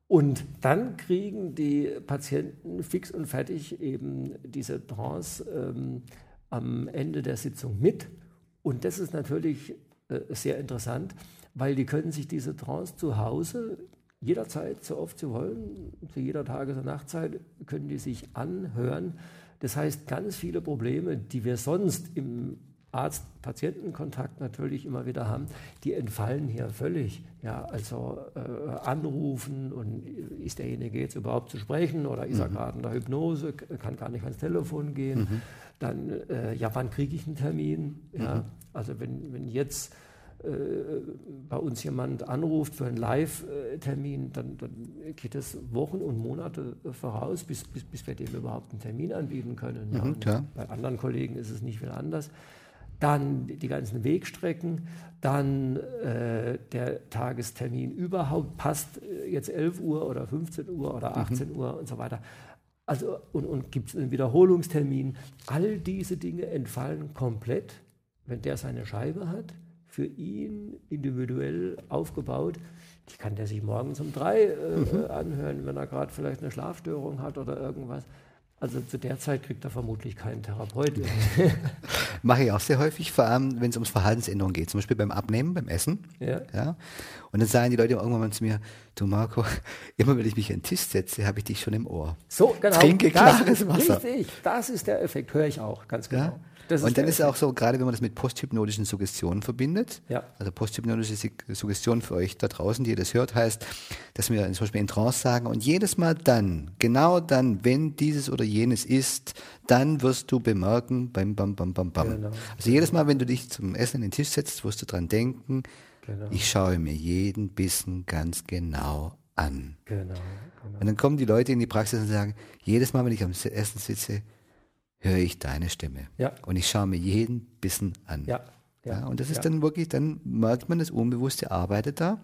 [SPEAKER 2] Und dann kriegen die Patienten fix und fertig eben diese Trance ähm, am Ende der Sitzung mit. Und das ist natürlich äh, sehr interessant, weil die können sich diese Trance zu Hause jederzeit, so oft sie wollen, zu jeder Tages- und Nachtzeit, können die sich anhören. Das heißt, ganz viele Probleme, die wir sonst im Arzt-Patienten-Kontakt natürlich immer wieder haben, die entfallen hier völlig. Ja, also äh, anrufen und ist derjenige jetzt überhaupt zu sprechen oder ist er mhm. gerade in der Hypnose, kann gar nicht ans Telefon gehen. Mhm. Dann, äh, ja, wann kriege ich einen Termin? Ja, mhm. Also wenn, wenn jetzt äh, bei uns jemand anruft für einen Live-Termin, dann, dann, geht es Wochen und Monate voraus, bis, bis, bis wir dem überhaupt einen Termin anbieten können. Ja. Mhm, bei anderen Kollegen ist es nicht viel anders dann die ganzen Wegstrecken, dann äh, der Tagestermin überhaupt, passt äh, jetzt 11 Uhr oder 15 Uhr oder 18 mhm. Uhr und so weiter. Also, und, und gibt es einen Wiederholungstermin. All diese Dinge entfallen komplett, wenn der seine Scheibe hat, für ihn individuell aufgebaut. Die kann der sich morgens um drei äh, mhm. anhören, wenn er gerade vielleicht eine Schlafstörung hat oder irgendwas. Also zu der Zeit kriegt er vermutlich keinen Therapeuten.
[SPEAKER 1] Mache ich auch sehr häufig, vor allem wenn es ums Verhaltensänderung geht, zum Beispiel beim Abnehmen, beim Essen. Ja. ja. Und dann sagen die Leute irgendwann mal zu mir, du Marco, immer wenn ich mich an den Tisch setze, habe ich dich schon im Ohr.
[SPEAKER 2] So, genau.
[SPEAKER 1] Trinke klares Wasser.
[SPEAKER 2] Richtig, das ist der Effekt, höre ich auch, ganz genau. Ja.
[SPEAKER 1] Und dann ist es auch so, gerade wenn man das mit posthypnotischen Suggestionen verbindet, ja. also posthypnotische Suggestion für euch da draußen, die ihr das hört, heißt, dass wir zum Beispiel in Trance sagen und jedes Mal dann, genau dann, wenn dieses oder jenes ist, dann wirst du bemerken, bam, bam, bam, bam, bam. Genau. Also jedes Mal, wenn du dich zum Essen an den Tisch setzt, wirst du dran denken, genau. ich schaue mir jeden Bissen ganz genau an. Genau, genau. Und dann kommen die Leute in die Praxis und sagen, jedes Mal, wenn ich am Essen sitze, höre ich deine Stimme. Ja. Und ich schaue mir jeden Bissen an. Ja. Ja, und das ist dann wirklich, dann merkt man, das Unbewusste arbeitet da,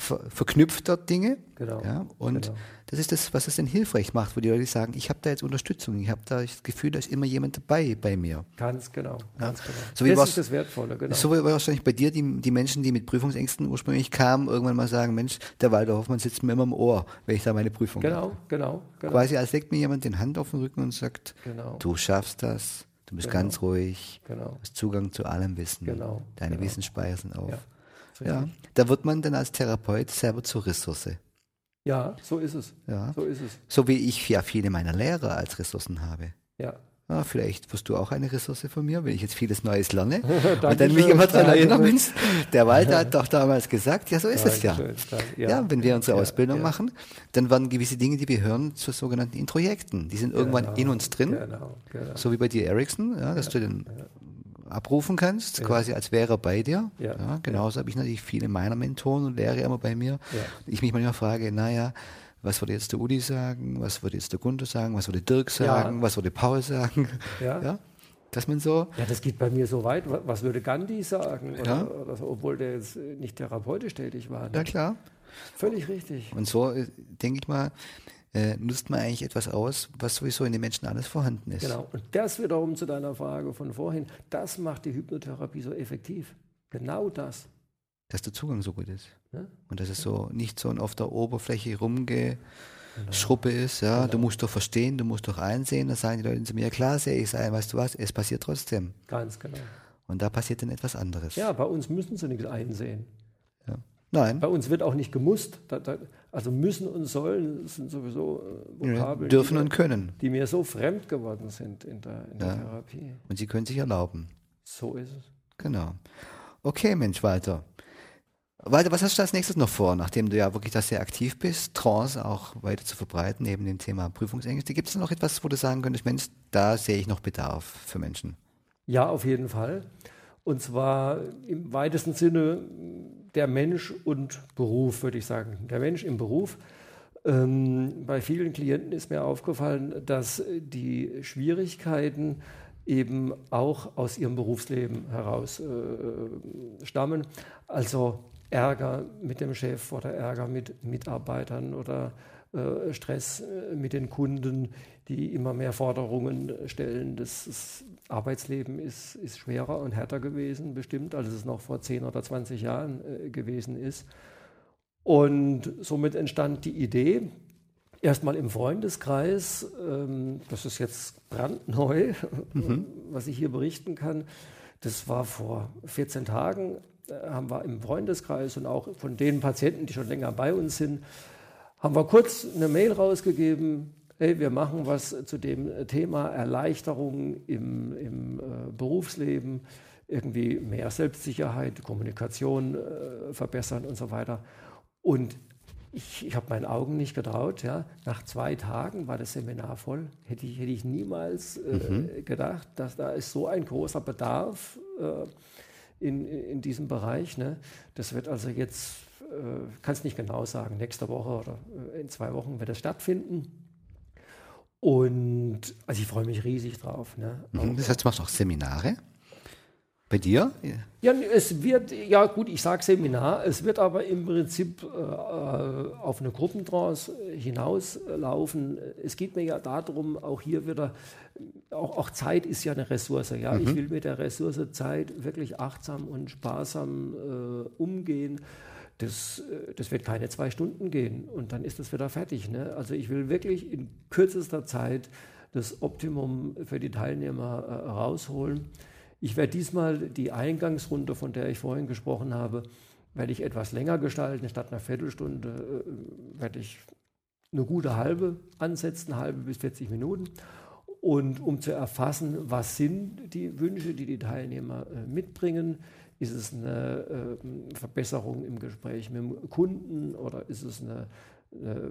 [SPEAKER 1] ver, verknüpft dort Dinge. Genau. Ja, und genau. das ist das, was es dann hilfreich macht, wo die Leute sagen, ich habe da jetzt Unterstützung, ich habe da das Gefühl, da ist immer jemand dabei bei mir.
[SPEAKER 2] Ganz genau, ganz genau.
[SPEAKER 1] So das ist das Wertvolle, genau. So wie wahrscheinlich bei dir die, die Menschen, die mit Prüfungsängsten ursprünglich kamen, irgendwann mal sagen, Mensch, der Walter Hoffmann sitzt mir immer im Ohr, wenn ich da meine Prüfung
[SPEAKER 2] Genau, habe. genau,
[SPEAKER 1] genau. Quasi als legt mir jemand den Hand auf den Rücken und sagt, genau. du schaffst das Du bist genau. ganz ruhig, genau. hast Zugang zu allem Wissen. Genau. Deine genau. Wissensspeicher sind auf. Ja, ja, da wird man dann als Therapeut selber zur Ressource.
[SPEAKER 2] Ja, so ist es. Ja.
[SPEAKER 1] So ist es. So wie ich ja viele meiner Lehrer als Ressourcen habe. Ja. Ah, vielleicht wirst du auch eine Ressource von mir, wenn ich jetzt vieles Neues lerne. und dann mich immer daran erinnern, Mensch, der Walter hat doch damals gesagt, ja, so ist es ja. ja. ja. wenn wir unsere Ausbildung ja, machen, dann werden gewisse Dinge, die wir hören, zu sogenannten Introjekten. Die sind irgendwann genau, in uns drin. Genau, genau. So wie bei dir Ericsson, ja, dass du den abrufen kannst, quasi als wäre er bei dir. Ja. genauso habe ich natürlich viele meiner Mentoren und Lehrer immer bei mir. Ich mich manchmal frage, naja, was würde jetzt der Udi sagen, was würde jetzt der Gunther sagen, was würde Dirk sagen, ja. was würde Paul sagen. Ja. ja. Dass man so.
[SPEAKER 2] Ja, das geht bei mir so weit. Was würde Gandhi sagen? Oder, ja. oder so, obwohl der jetzt nicht therapeutisch tätig war. Ne?
[SPEAKER 1] Ja, klar.
[SPEAKER 2] Völlig richtig.
[SPEAKER 1] Und so, äh, denke ich mal, äh, nutzt man eigentlich etwas aus, was sowieso in den Menschen alles vorhanden ist.
[SPEAKER 2] Genau. Und das wiederum zu deiner Frage von vorhin, das macht die Hypnotherapie so effektiv. Genau das
[SPEAKER 1] dass der Zugang so gut ist. Ja? Und dass es so nicht so auf der Oberfläche rumgeschruppe genau. ist. Ja? Genau. Du musst doch verstehen, du musst doch einsehen. Da sagen die Leute zu mir, klar sehe ich es weißt du was, es passiert trotzdem.
[SPEAKER 2] Ganz genau.
[SPEAKER 1] Und da passiert dann etwas anderes.
[SPEAKER 2] Ja, bei uns müssen sie nichts einsehen.
[SPEAKER 1] Nein.
[SPEAKER 2] Bei uns wird auch nicht gemusst. Da, da, also müssen und sollen sind sowieso
[SPEAKER 1] äh, Vokabeln. Dürfen
[SPEAKER 2] die,
[SPEAKER 1] und können.
[SPEAKER 2] Die mir so fremd geworden sind in der, in der
[SPEAKER 1] ja. Therapie. Und sie können sich erlauben.
[SPEAKER 2] So ist es.
[SPEAKER 1] Genau. Okay, Mensch, Walter. Walter, was hast du als nächstes noch vor, nachdem du ja wirklich da sehr aktiv bist, Trance auch weiter zu verbreiten, neben dem Thema Prüfungsängste? Gibt es noch etwas, wo du sagen könntest, Mensch, da sehe ich noch Bedarf für Menschen?
[SPEAKER 2] Ja, auf jeden Fall. Und zwar im weitesten Sinne der Mensch und Beruf, würde ich sagen. Der Mensch im Beruf. Ähm, bei vielen Klienten ist mir aufgefallen, dass die Schwierigkeiten eben auch aus ihrem Berufsleben heraus äh, stammen. Also Ärger mit dem Chef oder Ärger mit Mitarbeitern oder äh, Stress äh, mit den Kunden, die immer mehr Forderungen stellen. Das, das Arbeitsleben ist, ist, schwerer und härter gewesen, bestimmt, als es noch vor 10 oder 20 Jahren äh, gewesen ist. Und somit entstand die Idee, erstmal im Freundeskreis, ähm, das ist jetzt brandneu, mhm. was ich hier berichten kann. Das war vor 14 Tagen, äh, haben wir im Freundeskreis und auch von den Patienten, die schon länger bei uns sind, haben wir kurz eine Mail rausgegeben, hey, wir machen was zu dem Thema Erleichterung im, im äh, Berufsleben, irgendwie mehr Selbstsicherheit, Kommunikation äh, verbessern und so weiter. Und ich, ich habe meinen Augen nicht getraut. Ja. Nach zwei Tagen war das Seminar voll. Hätte ich, hätte ich niemals äh, mhm. gedacht, dass da ist so ein großer Bedarf äh, in, in diesem Bereich. Ne. Das wird also jetzt, äh, kann es nicht genau sagen, nächste Woche oder äh, in zwei Wochen wird es stattfinden. Und also ich freue mich riesig drauf. Ne.
[SPEAKER 1] Mhm. Das heißt, du machst auch Seminare? Bei dir?
[SPEAKER 2] Ja, es wird, ja gut, ich sage Seminar, es wird aber im Prinzip äh, auf eine Gruppentrance hinauslaufen. Es geht mir ja darum, auch hier wieder, auch, auch Zeit ist ja eine Ressource. Ja? Mhm. Ich will mit der Ressource Zeit wirklich achtsam und sparsam äh, umgehen. Das, äh, das wird keine zwei Stunden gehen und dann ist das wieder fertig. Ne? Also ich will wirklich in kürzester Zeit das Optimum für die Teilnehmer äh, rausholen. Ich werde diesmal die Eingangsrunde, von der ich vorhin gesprochen habe, werde ich etwas länger gestalten. Statt einer Viertelstunde äh, werde ich eine gute halbe ansetzen, halbe bis 40 Minuten. Und um zu erfassen, was sind die Wünsche, die die Teilnehmer äh, mitbringen, ist es eine äh, Verbesserung im Gespräch mit dem Kunden oder ist es eine, eine äh,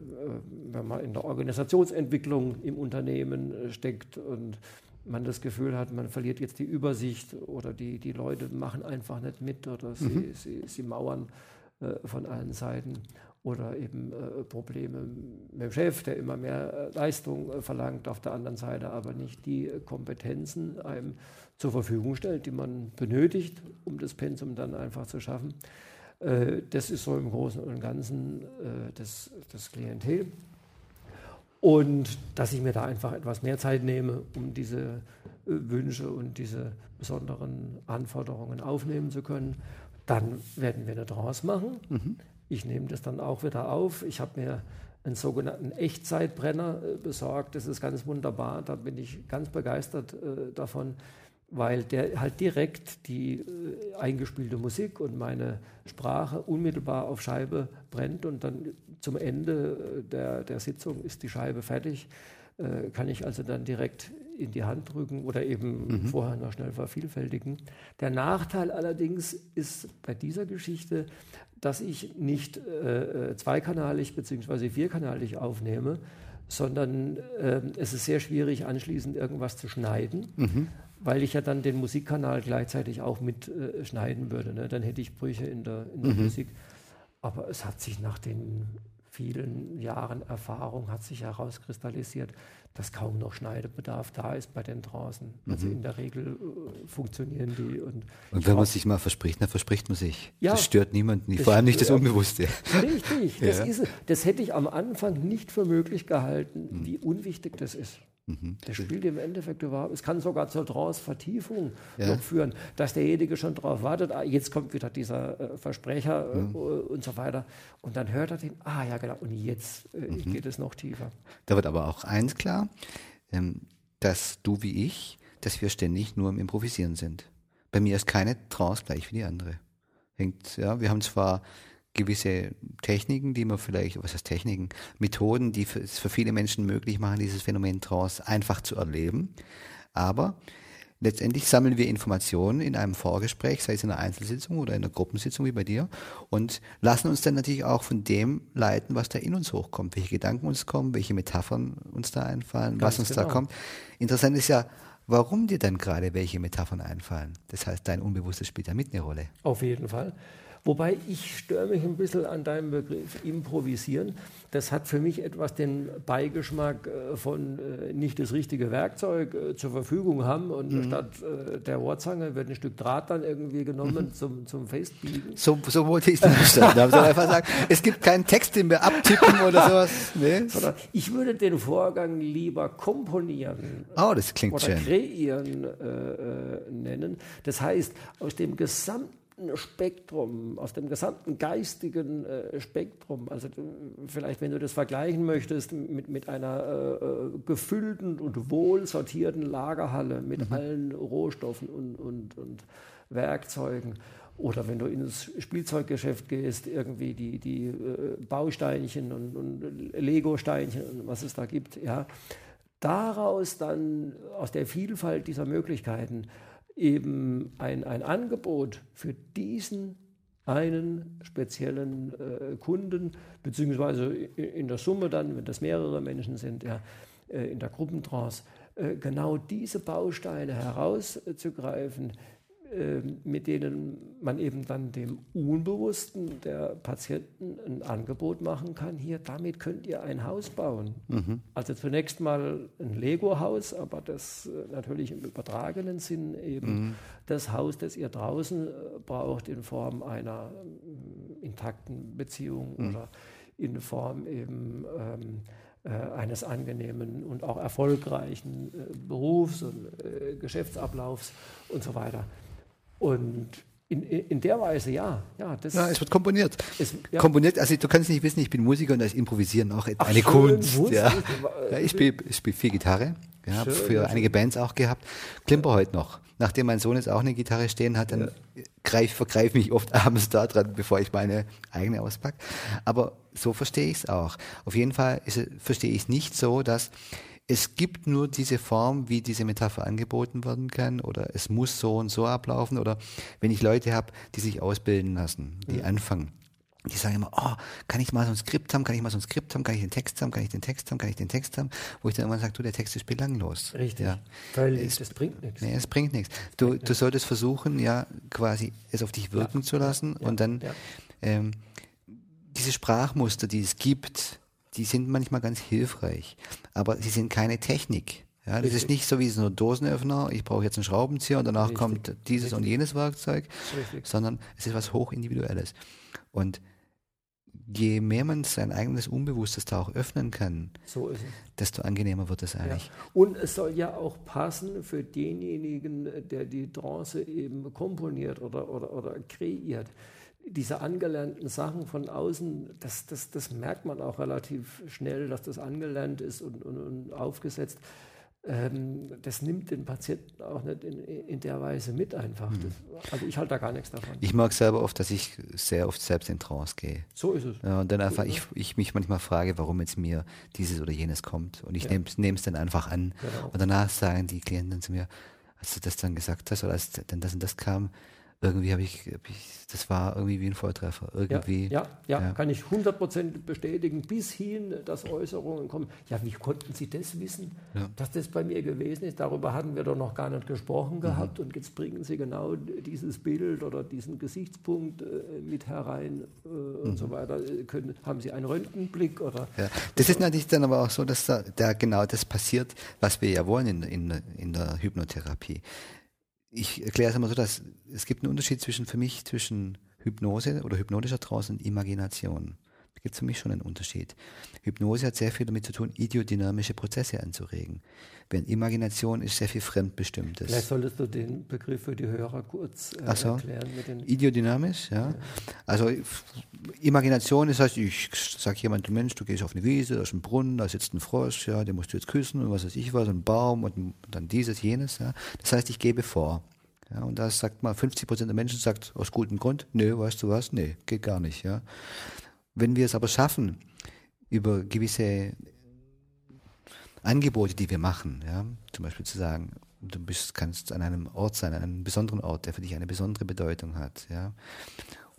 [SPEAKER 2] wenn man in der Organisationsentwicklung im Unternehmen äh, steckt und man das Gefühl hat, man verliert jetzt die Übersicht oder die, die Leute machen einfach nicht mit oder sie, mhm. sie, sie mauern äh, von allen Seiten oder eben äh, Probleme mit dem Chef, der immer mehr äh, Leistung äh, verlangt, auf der anderen Seite aber nicht die äh, Kompetenzen einem zur Verfügung stellt, die man benötigt, um das Pensum dann einfach zu schaffen. Äh, das ist so im Großen und Ganzen das, das Klientel. Und dass ich mir da einfach etwas mehr Zeit nehme, um diese äh, Wünsche und diese besonderen Anforderungen aufnehmen zu können. Dann werden wir eine Trance machen. Mhm. Ich nehme das dann auch wieder auf. Ich habe mir einen sogenannten Echtzeitbrenner äh, besorgt. Das ist ganz wunderbar. Da bin ich ganz begeistert äh, davon, weil der halt direkt die äh, eingespielte Musik und meine Sprache unmittelbar auf Scheibe brennt und dann zum Ende äh, der, der Sitzung ist die Scheibe fertig, äh, kann ich also dann direkt in die Hand drücken oder eben mhm. vorher noch schnell vervielfältigen. Der Nachteil allerdings ist bei dieser Geschichte, dass ich nicht äh, äh zweikanalig bzw. vierkanalig aufnehme, sondern äh, es ist sehr schwierig, anschließend irgendwas zu schneiden. Mhm weil ich ja dann den Musikkanal gleichzeitig auch mitschneiden äh, würde. Ne? Dann hätte ich Brüche in der, in der mhm. Musik. Aber es hat sich nach den vielen Jahren Erfahrung hat sich herauskristallisiert, dass kaum noch Schneidebedarf da ist bei den draußen. Also mhm. in der Regel äh, funktionieren die. Und,
[SPEAKER 1] und wenn man sich mal verspricht, dann verspricht man sich. Ja, das stört niemanden, vor allem nicht das Unbewusste.
[SPEAKER 2] Richtig, das, ist, das hätte ich am Anfang nicht für möglich gehalten, mhm. wie unwichtig das ist. Mhm. Der spielt im Endeffekt überhaupt, es kann sogar zur Trance-Vertiefung ja. führen, dass derjenige schon darauf wartet, ah, jetzt kommt wieder dieser äh, Versprecher äh, mhm. und so weiter. Und dann hört er den, ah ja genau, und jetzt äh, mhm. geht es noch tiefer.
[SPEAKER 1] Da wird aber auch eins klar, ähm, dass du wie ich, dass wir ständig nur im Improvisieren sind. Bei mir ist keine Trance gleich wie die andere. Hängt, ja, wir haben zwar gewisse Techniken, die man vielleicht, was heißt Techniken, Methoden, die es für viele Menschen möglich machen, dieses Phänomen Trance einfach zu erleben. Aber letztendlich sammeln wir Informationen in einem Vorgespräch, sei es in einer Einzelsitzung oder in einer Gruppensitzung wie bei dir, und lassen uns dann natürlich auch von dem leiten, was da in uns hochkommt, welche Gedanken uns kommen, welche Metaphern uns da einfallen, Ganz was uns genau. da kommt. Interessant ist ja, warum dir dann gerade welche Metaphern einfallen. Das heißt, dein Unbewusstes spielt da mit eine Rolle.
[SPEAKER 2] Auf jeden Fall. Wobei ich störe mich ein bisschen an deinem Begriff improvisieren. Das hat für mich etwas den Beigeschmack äh, von äh, nicht das richtige Werkzeug äh, zur Verfügung haben und mhm. statt der Rohrzange wird ein Stück Draht dann irgendwie genommen mhm. zum, zum Festbiegen.
[SPEAKER 1] So, so wollte ich es nicht verstanden haben. einfach sagen, es gibt keinen Text, den wir abtippen oder sowas. Nee.
[SPEAKER 2] Ich würde den Vorgang lieber komponieren
[SPEAKER 1] oh, das klingt
[SPEAKER 2] oder
[SPEAKER 1] schön.
[SPEAKER 2] kreieren äh, nennen. Das heißt, aus dem gesamten gesamten Spektrum, aus dem gesamten geistigen äh, Spektrum. Also vielleicht, wenn du das vergleichen möchtest mit, mit einer äh, äh gefüllten und wohl sortierten Lagerhalle mit mhm. allen Rohstoffen und, und, und Werkzeugen. Oder wenn du ins Spielzeuggeschäft gehst, irgendwie die, die äh, Bausteinchen und, und Lego-Steinchen und was es da gibt, ja. Daraus dann, aus der Vielfalt dieser Möglichkeiten, eben ein, ein Angebot für diesen einen speziellen äh, Kunden, beziehungsweise in der Summe dann, wenn das mehrere Menschen sind, ja, äh, in der Gruppentrance, äh, genau diese Bausteine herauszugreifen, mit denen man eben dann dem Unbewussten der Patienten ein Angebot machen kann. Hier, damit könnt ihr ein Haus bauen. Mhm. Also zunächst mal ein Lego-Haus, aber das äh, natürlich im übertragenen Sinn eben mhm. das Haus, das ihr draußen äh, braucht in Form einer äh, intakten Beziehung mhm. oder in Form eben ähm, eines angenehmen und auch erfolgreichen Berufs- und Geschäftsablaufs und so weiter. Und in, in der Weise, ja. Ja,
[SPEAKER 1] das ja es wird komponiert. Es, ja. Komponiert, also du kannst nicht wissen, ich bin Musiker und das Improvisieren auch Ach, eine schön, Kunst. Musik, ja. ja. ich spiele spiel viel Gitarre. Ja, habe für einige Bands auch gehabt. Klimper heute noch. Nachdem mein Sohn jetzt auch eine Gitarre stehen hat, dann greif, vergreife mich oft abends da dran, bevor ich meine eigene auspacke. Aber so verstehe ich es auch. Auf jeden Fall verstehe ich es nicht so, dass es gibt nur diese Form, wie diese Metapher angeboten werden kann, oder es muss so und so ablaufen, oder wenn ich Leute habe, die sich ausbilden lassen, die mhm. anfangen, die sagen immer, oh, kann ich mal so ein Skript haben, kann ich mal so ein Skript haben, kann ich den Text haben, kann ich den Text haben, kann ich den Text haben, wo ich dann immer sage, du, der Text ist belanglos.
[SPEAKER 2] Richtig. Ja. Weil es, das bringt nichts.
[SPEAKER 1] Nee, es bringt nichts. Du, du solltest versuchen, ja, quasi es auf dich wirken ja. zu lassen ja. und dann ähm, diese Sprachmuster, die es gibt, die sind manchmal ganz hilfreich, aber sie sind keine Technik. Ja, das ist nicht so wie so ein Dosenöffner, ich brauche jetzt einen Schraubenzieher und danach Richtig. kommt dieses Richtig. und jenes Werkzeug, Richtig. sondern es ist was hochindividuelles. Und je mehr man sein eigenes Unbewusstes da auch öffnen kann, so desto angenehmer wird es eigentlich. Ja.
[SPEAKER 2] Und es soll ja auch passen für denjenigen, der die Trance eben komponiert oder, oder, oder kreiert diese angelernten Sachen von außen, das, das, das merkt man auch relativ schnell, dass das angelernt ist und, und, und aufgesetzt. Ähm, das nimmt den Patienten auch nicht in, in der Weise mit einfach. Mhm. Das, also ich halte da gar nichts davon.
[SPEAKER 1] Ich mag selber oft, dass ich sehr oft selbst in Trance gehe.
[SPEAKER 2] So ist es.
[SPEAKER 1] Ja, und dann einfach, ich, ich mich manchmal frage, warum jetzt mir dieses oder jenes kommt. Und ich ja. nehme es dann einfach an. Genau. Und danach sagen die Klienten zu mir, als du das dann gesagt hast oder als dann das und das kam, irgendwie habe ich, hab ich, das war irgendwie wie ein Volltreffer. Irgendwie.
[SPEAKER 2] Ja, ja, ja, ja. kann ich 100% bestätigen, bis hin, dass Äußerungen kommen. Ja, wie konnten Sie das wissen, ja. dass das bei mir gewesen ist? Darüber hatten wir doch noch gar nicht gesprochen mhm. gehabt und jetzt bringen Sie genau dieses Bild oder diesen Gesichtspunkt äh, mit herein äh, und mhm. so weiter. Äh, können, haben Sie einen Röntgenblick oder?
[SPEAKER 1] Ja. Das ist natürlich dann aber auch so, dass da, da genau das passiert, was wir ja wollen in, in, in der Hypnotherapie ich erkläre es immer so, dass es gibt einen Unterschied zwischen für mich zwischen Hypnose oder hypnotischer Trance und Imagination. Da gibt es für mich schon einen Unterschied. Hypnose hat sehr viel damit zu tun, idiodynamische Prozesse anzuregen. Während Imagination ist sehr viel Fremdbestimmtes.
[SPEAKER 2] Vielleicht solltest du den Begriff für die Hörer kurz äh, so. erklären.
[SPEAKER 1] Mit den Idiodynamisch, ja. ja. Also Imagination das heißt, ich sage jemand, Mensch, du gehst auf eine Wiese, da ist ein Brunnen, da sitzt ein Frosch, ja, den musst du jetzt küssen und was weiß ich was, ein Baum und dann dieses, jenes. Ja. Das heißt, ich gebe vor. Ja, und da sagt mal 50 Prozent der Menschen sagt aus gutem Grund, nö, weißt du was, nee, geht gar nicht. Ja. Wenn wir es aber schaffen, über gewisse Angebote, die wir machen, ja, zum Beispiel zu sagen, du bist, kannst an einem Ort sein, an einem besonderen Ort, der für dich eine besondere Bedeutung hat, ja,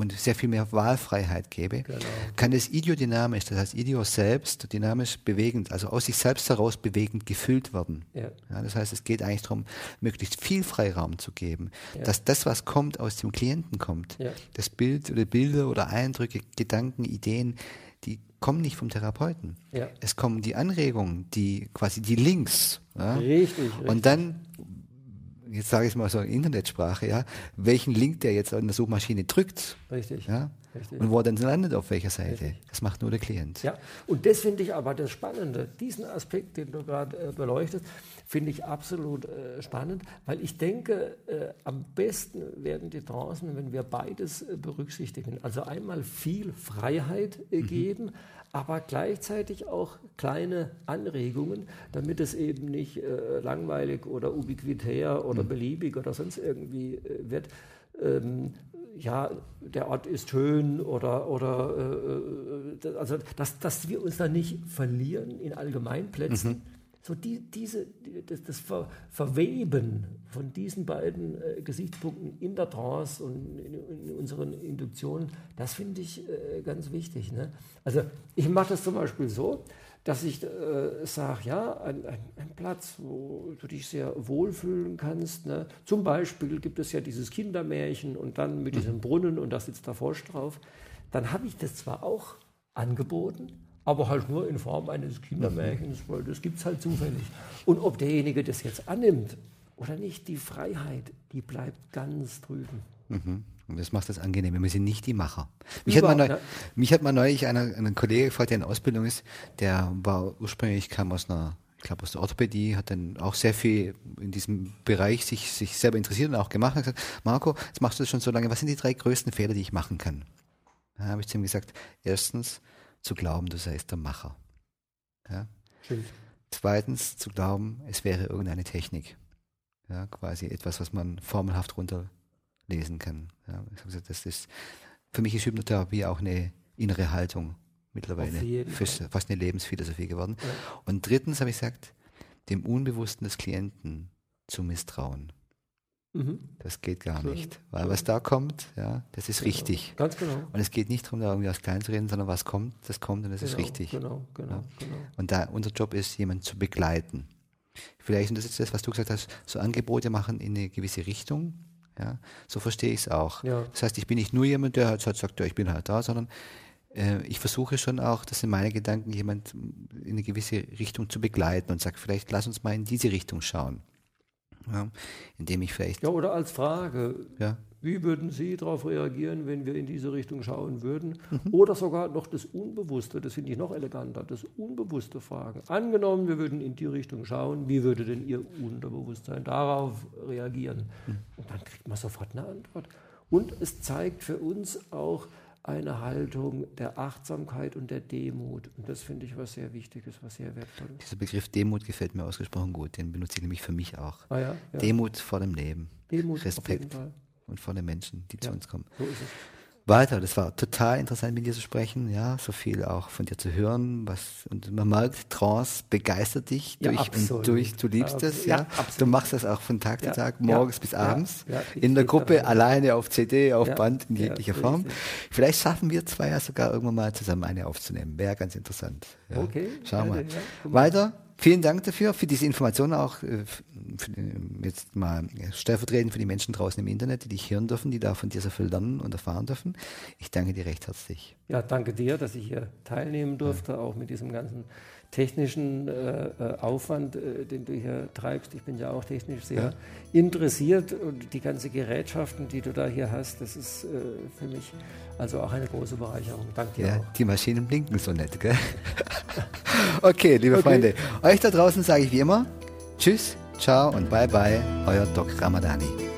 [SPEAKER 1] und sehr viel mehr Wahlfreiheit gebe, genau. kann das idiodynamisch, das heißt Idio selbst, dynamisch bewegend, also aus sich selbst heraus bewegend gefüllt werden. Ja. ja das heißt, es geht eigentlich darum, möglichst viel Freiraum zu geben, ja. dass das, was kommt, aus dem Klienten kommt. Das Bild oder Bilder oder Eindrücke, Gedanken, Ideen, die kommen nicht vom Therapeuten. Es kommen die Anregungen, die quasi die Links. Richtig, richtig. Und dann jetzt sage ich mal so in Internetsprache, ja, welchen Link der jetzt an der Suchmaschine drückt. Richtig. Ja, Richtig. Und wo er dann landet, auf welcher Seite, Richtig. das macht nur der Klient.
[SPEAKER 2] Ja, und das finde ich aber das Spannende. Diesen Aspekt, den du gerade äh, beleuchtest, finde ich absolut äh, spannend, weil ich denke, äh, am besten werden die Trancen, wenn wir beides äh, berücksichtigen. Also einmal viel Freiheit äh, mhm. geben, aber gleichzeitig auch kleine Anregungen, damit es eben nicht äh, langweilig oder ubiquitär oder mhm. beliebig oder sonst irgendwie wird. Ähm, ja, der Ort ist schön oder, oder äh, äh also dass, dass wir uns da nicht verlieren in Allgemeinplätzen. Mhm. So die, diese, das, das Ver, Verweben von diesen beiden äh, Gesichtspunkten in der Trance und in, in unseren Induktionen, das finde ich äh, ganz wichtig. Ne? Also ich mache das zum Beispiel so, dass ich äh, sage, ja, ein, ein, ein, Platz, wo du dich sehr wohlfühlen kannst. Ne? Zum Beispiel gibt es ja dieses Kindermärchen und dann mit diesem mhm. Brunnen und da sitzt der Frosch drauf. Dann habe ich das zwar auch angeboten, aber halt nur in Form eines Kindermärchens, weil das gibt es halt zufällig. Und ob derjenige das jetzt annimmt oder nicht, die Freiheit, die bleibt ganz drüben.
[SPEAKER 1] Mhm. Und das macht das angenehm. Wir sind nicht die Macher. Mich, hat, mal neu, mich hat mal neulich einer, ein Kollege gefragt, der in Ausbildung ist, der war ursprünglich, kam aus einer, ich glaube aus der Orthopädie, hat dann auch sehr viel in diesem Bereich sich, sich selber interessiert und auch gemacht und gesagt, Marco, jetzt machst du das schon so lange, was sind die drei größten Fehler, die ich machen kann? Da habe ich zu ihm gesagt, erstens, zu glauben, du seist der Macher. Ja? Zweitens, zu glauben, es wäre irgendeine Technik. Ja, quasi etwas, was man formelhaft runterlesen kann. Ja, gesagt, das ist, für mich ist Hypnotherapie auch eine innere Haltung mittlerweile. Fast eine Lebensphilosophie geworden. Ja. Und drittens habe ich gesagt, dem Unbewussten des Klienten zu misstrauen. Mhm. Das geht gar nicht. Weil was da kommt, ja, das ist genau. richtig.
[SPEAKER 2] Ganz genau.
[SPEAKER 1] Und es geht nicht darum, da irgendwie was klein zu reden, sondern was kommt, das kommt und das
[SPEAKER 2] genau,
[SPEAKER 1] ist richtig.
[SPEAKER 2] Genau, genau, ja. genau.
[SPEAKER 1] Und da unser Job ist, jemanden zu begleiten. Vielleicht, und das ist das, was du gesagt hast, so Angebote machen in eine gewisse Richtung. Ja, so verstehe ich es auch. Ja. Das heißt, ich bin nicht nur jemand, der halt sagt, ja, ich bin halt da, sondern äh, ich versuche schon auch, das sind meine Gedanken, jemand in eine gewisse Richtung zu begleiten und sage, vielleicht lass uns mal in diese Richtung schauen. Ja, indem ich vielleicht.
[SPEAKER 2] Ja, oder als Frage. Ja. Wie würden Sie darauf reagieren, wenn wir in diese Richtung schauen würden? Mhm. Oder sogar noch das Unbewusste, das finde ich noch eleganter, das Unbewusste fragen. Angenommen, wir würden in die Richtung schauen, wie würde denn Ihr Unterbewusstsein darauf reagieren? Mhm. Und dann kriegt man sofort eine Antwort. Und es zeigt für uns auch, eine Haltung der Achtsamkeit und der Demut. Und das finde ich was sehr Wichtiges, was sehr wertvolles.
[SPEAKER 1] Dieser Begriff Demut gefällt mir ausgesprochen gut. Den benutze ich nämlich für mich auch.
[SPEAKER 2] Ah, ja? Ja.
[SPEAKER 1] Demut vor dem Leben.
[SPEAKER 2] Demut
[SPEAKER 1] Respekt und vor den Menschen, die ja, zu uns kommen. So ist es. Walter, das war total interessant mit dir zu sprechen, ja, so viel auch von dir zu hören, was und man merkt, Trance begeistert dich ja, durch absolut. und durch, du liebst es, ja, ja. du machst das auch von Tag zu Tag, morgens bis abends, in der Gruppe, alleine auf CD, auf Band, in jeglicher Form. Vielleicht schaffen wir zwei ja sogar irgendwann mal zusammen eine aufzunehmen, wäre ganz interessant.
[SPEAKER 2] Okay.
[SPEAKER 1] Schauen wir. Weiter. Vielen Dank dafür, für diese Informationen auch, äh, für, jetzt mal stellvertretend für die Menschen draußen im Internet, die dich hören dürfen, die da von dir so viel lernen und erfahren dürfen. Ich danke dir recht herzlich.
[SPEAKER 2] Ja, danke dir, dass ich hier teilnehmen durfte, ja. auch mit diesem ganzen technischen äh, äh, Aufwand, äh, den du hier treibst. Ich bin ja auch technisch sehr ja. interessiert und die ganzen Gerätschaften, die du da hier hast, das ist äh, für mich also auch eine große Bereicherung. Danke dir
[SPEAKER 1] ja,
[SPEAKER 2] auch.
[SPEAKER 1] Die Maschinen blinken so nett, gell? okay, liebe okay. Freunde, euch da draußen sage ich wie immer Tschüss, ciao und bye bye, euer Doc Ramadani.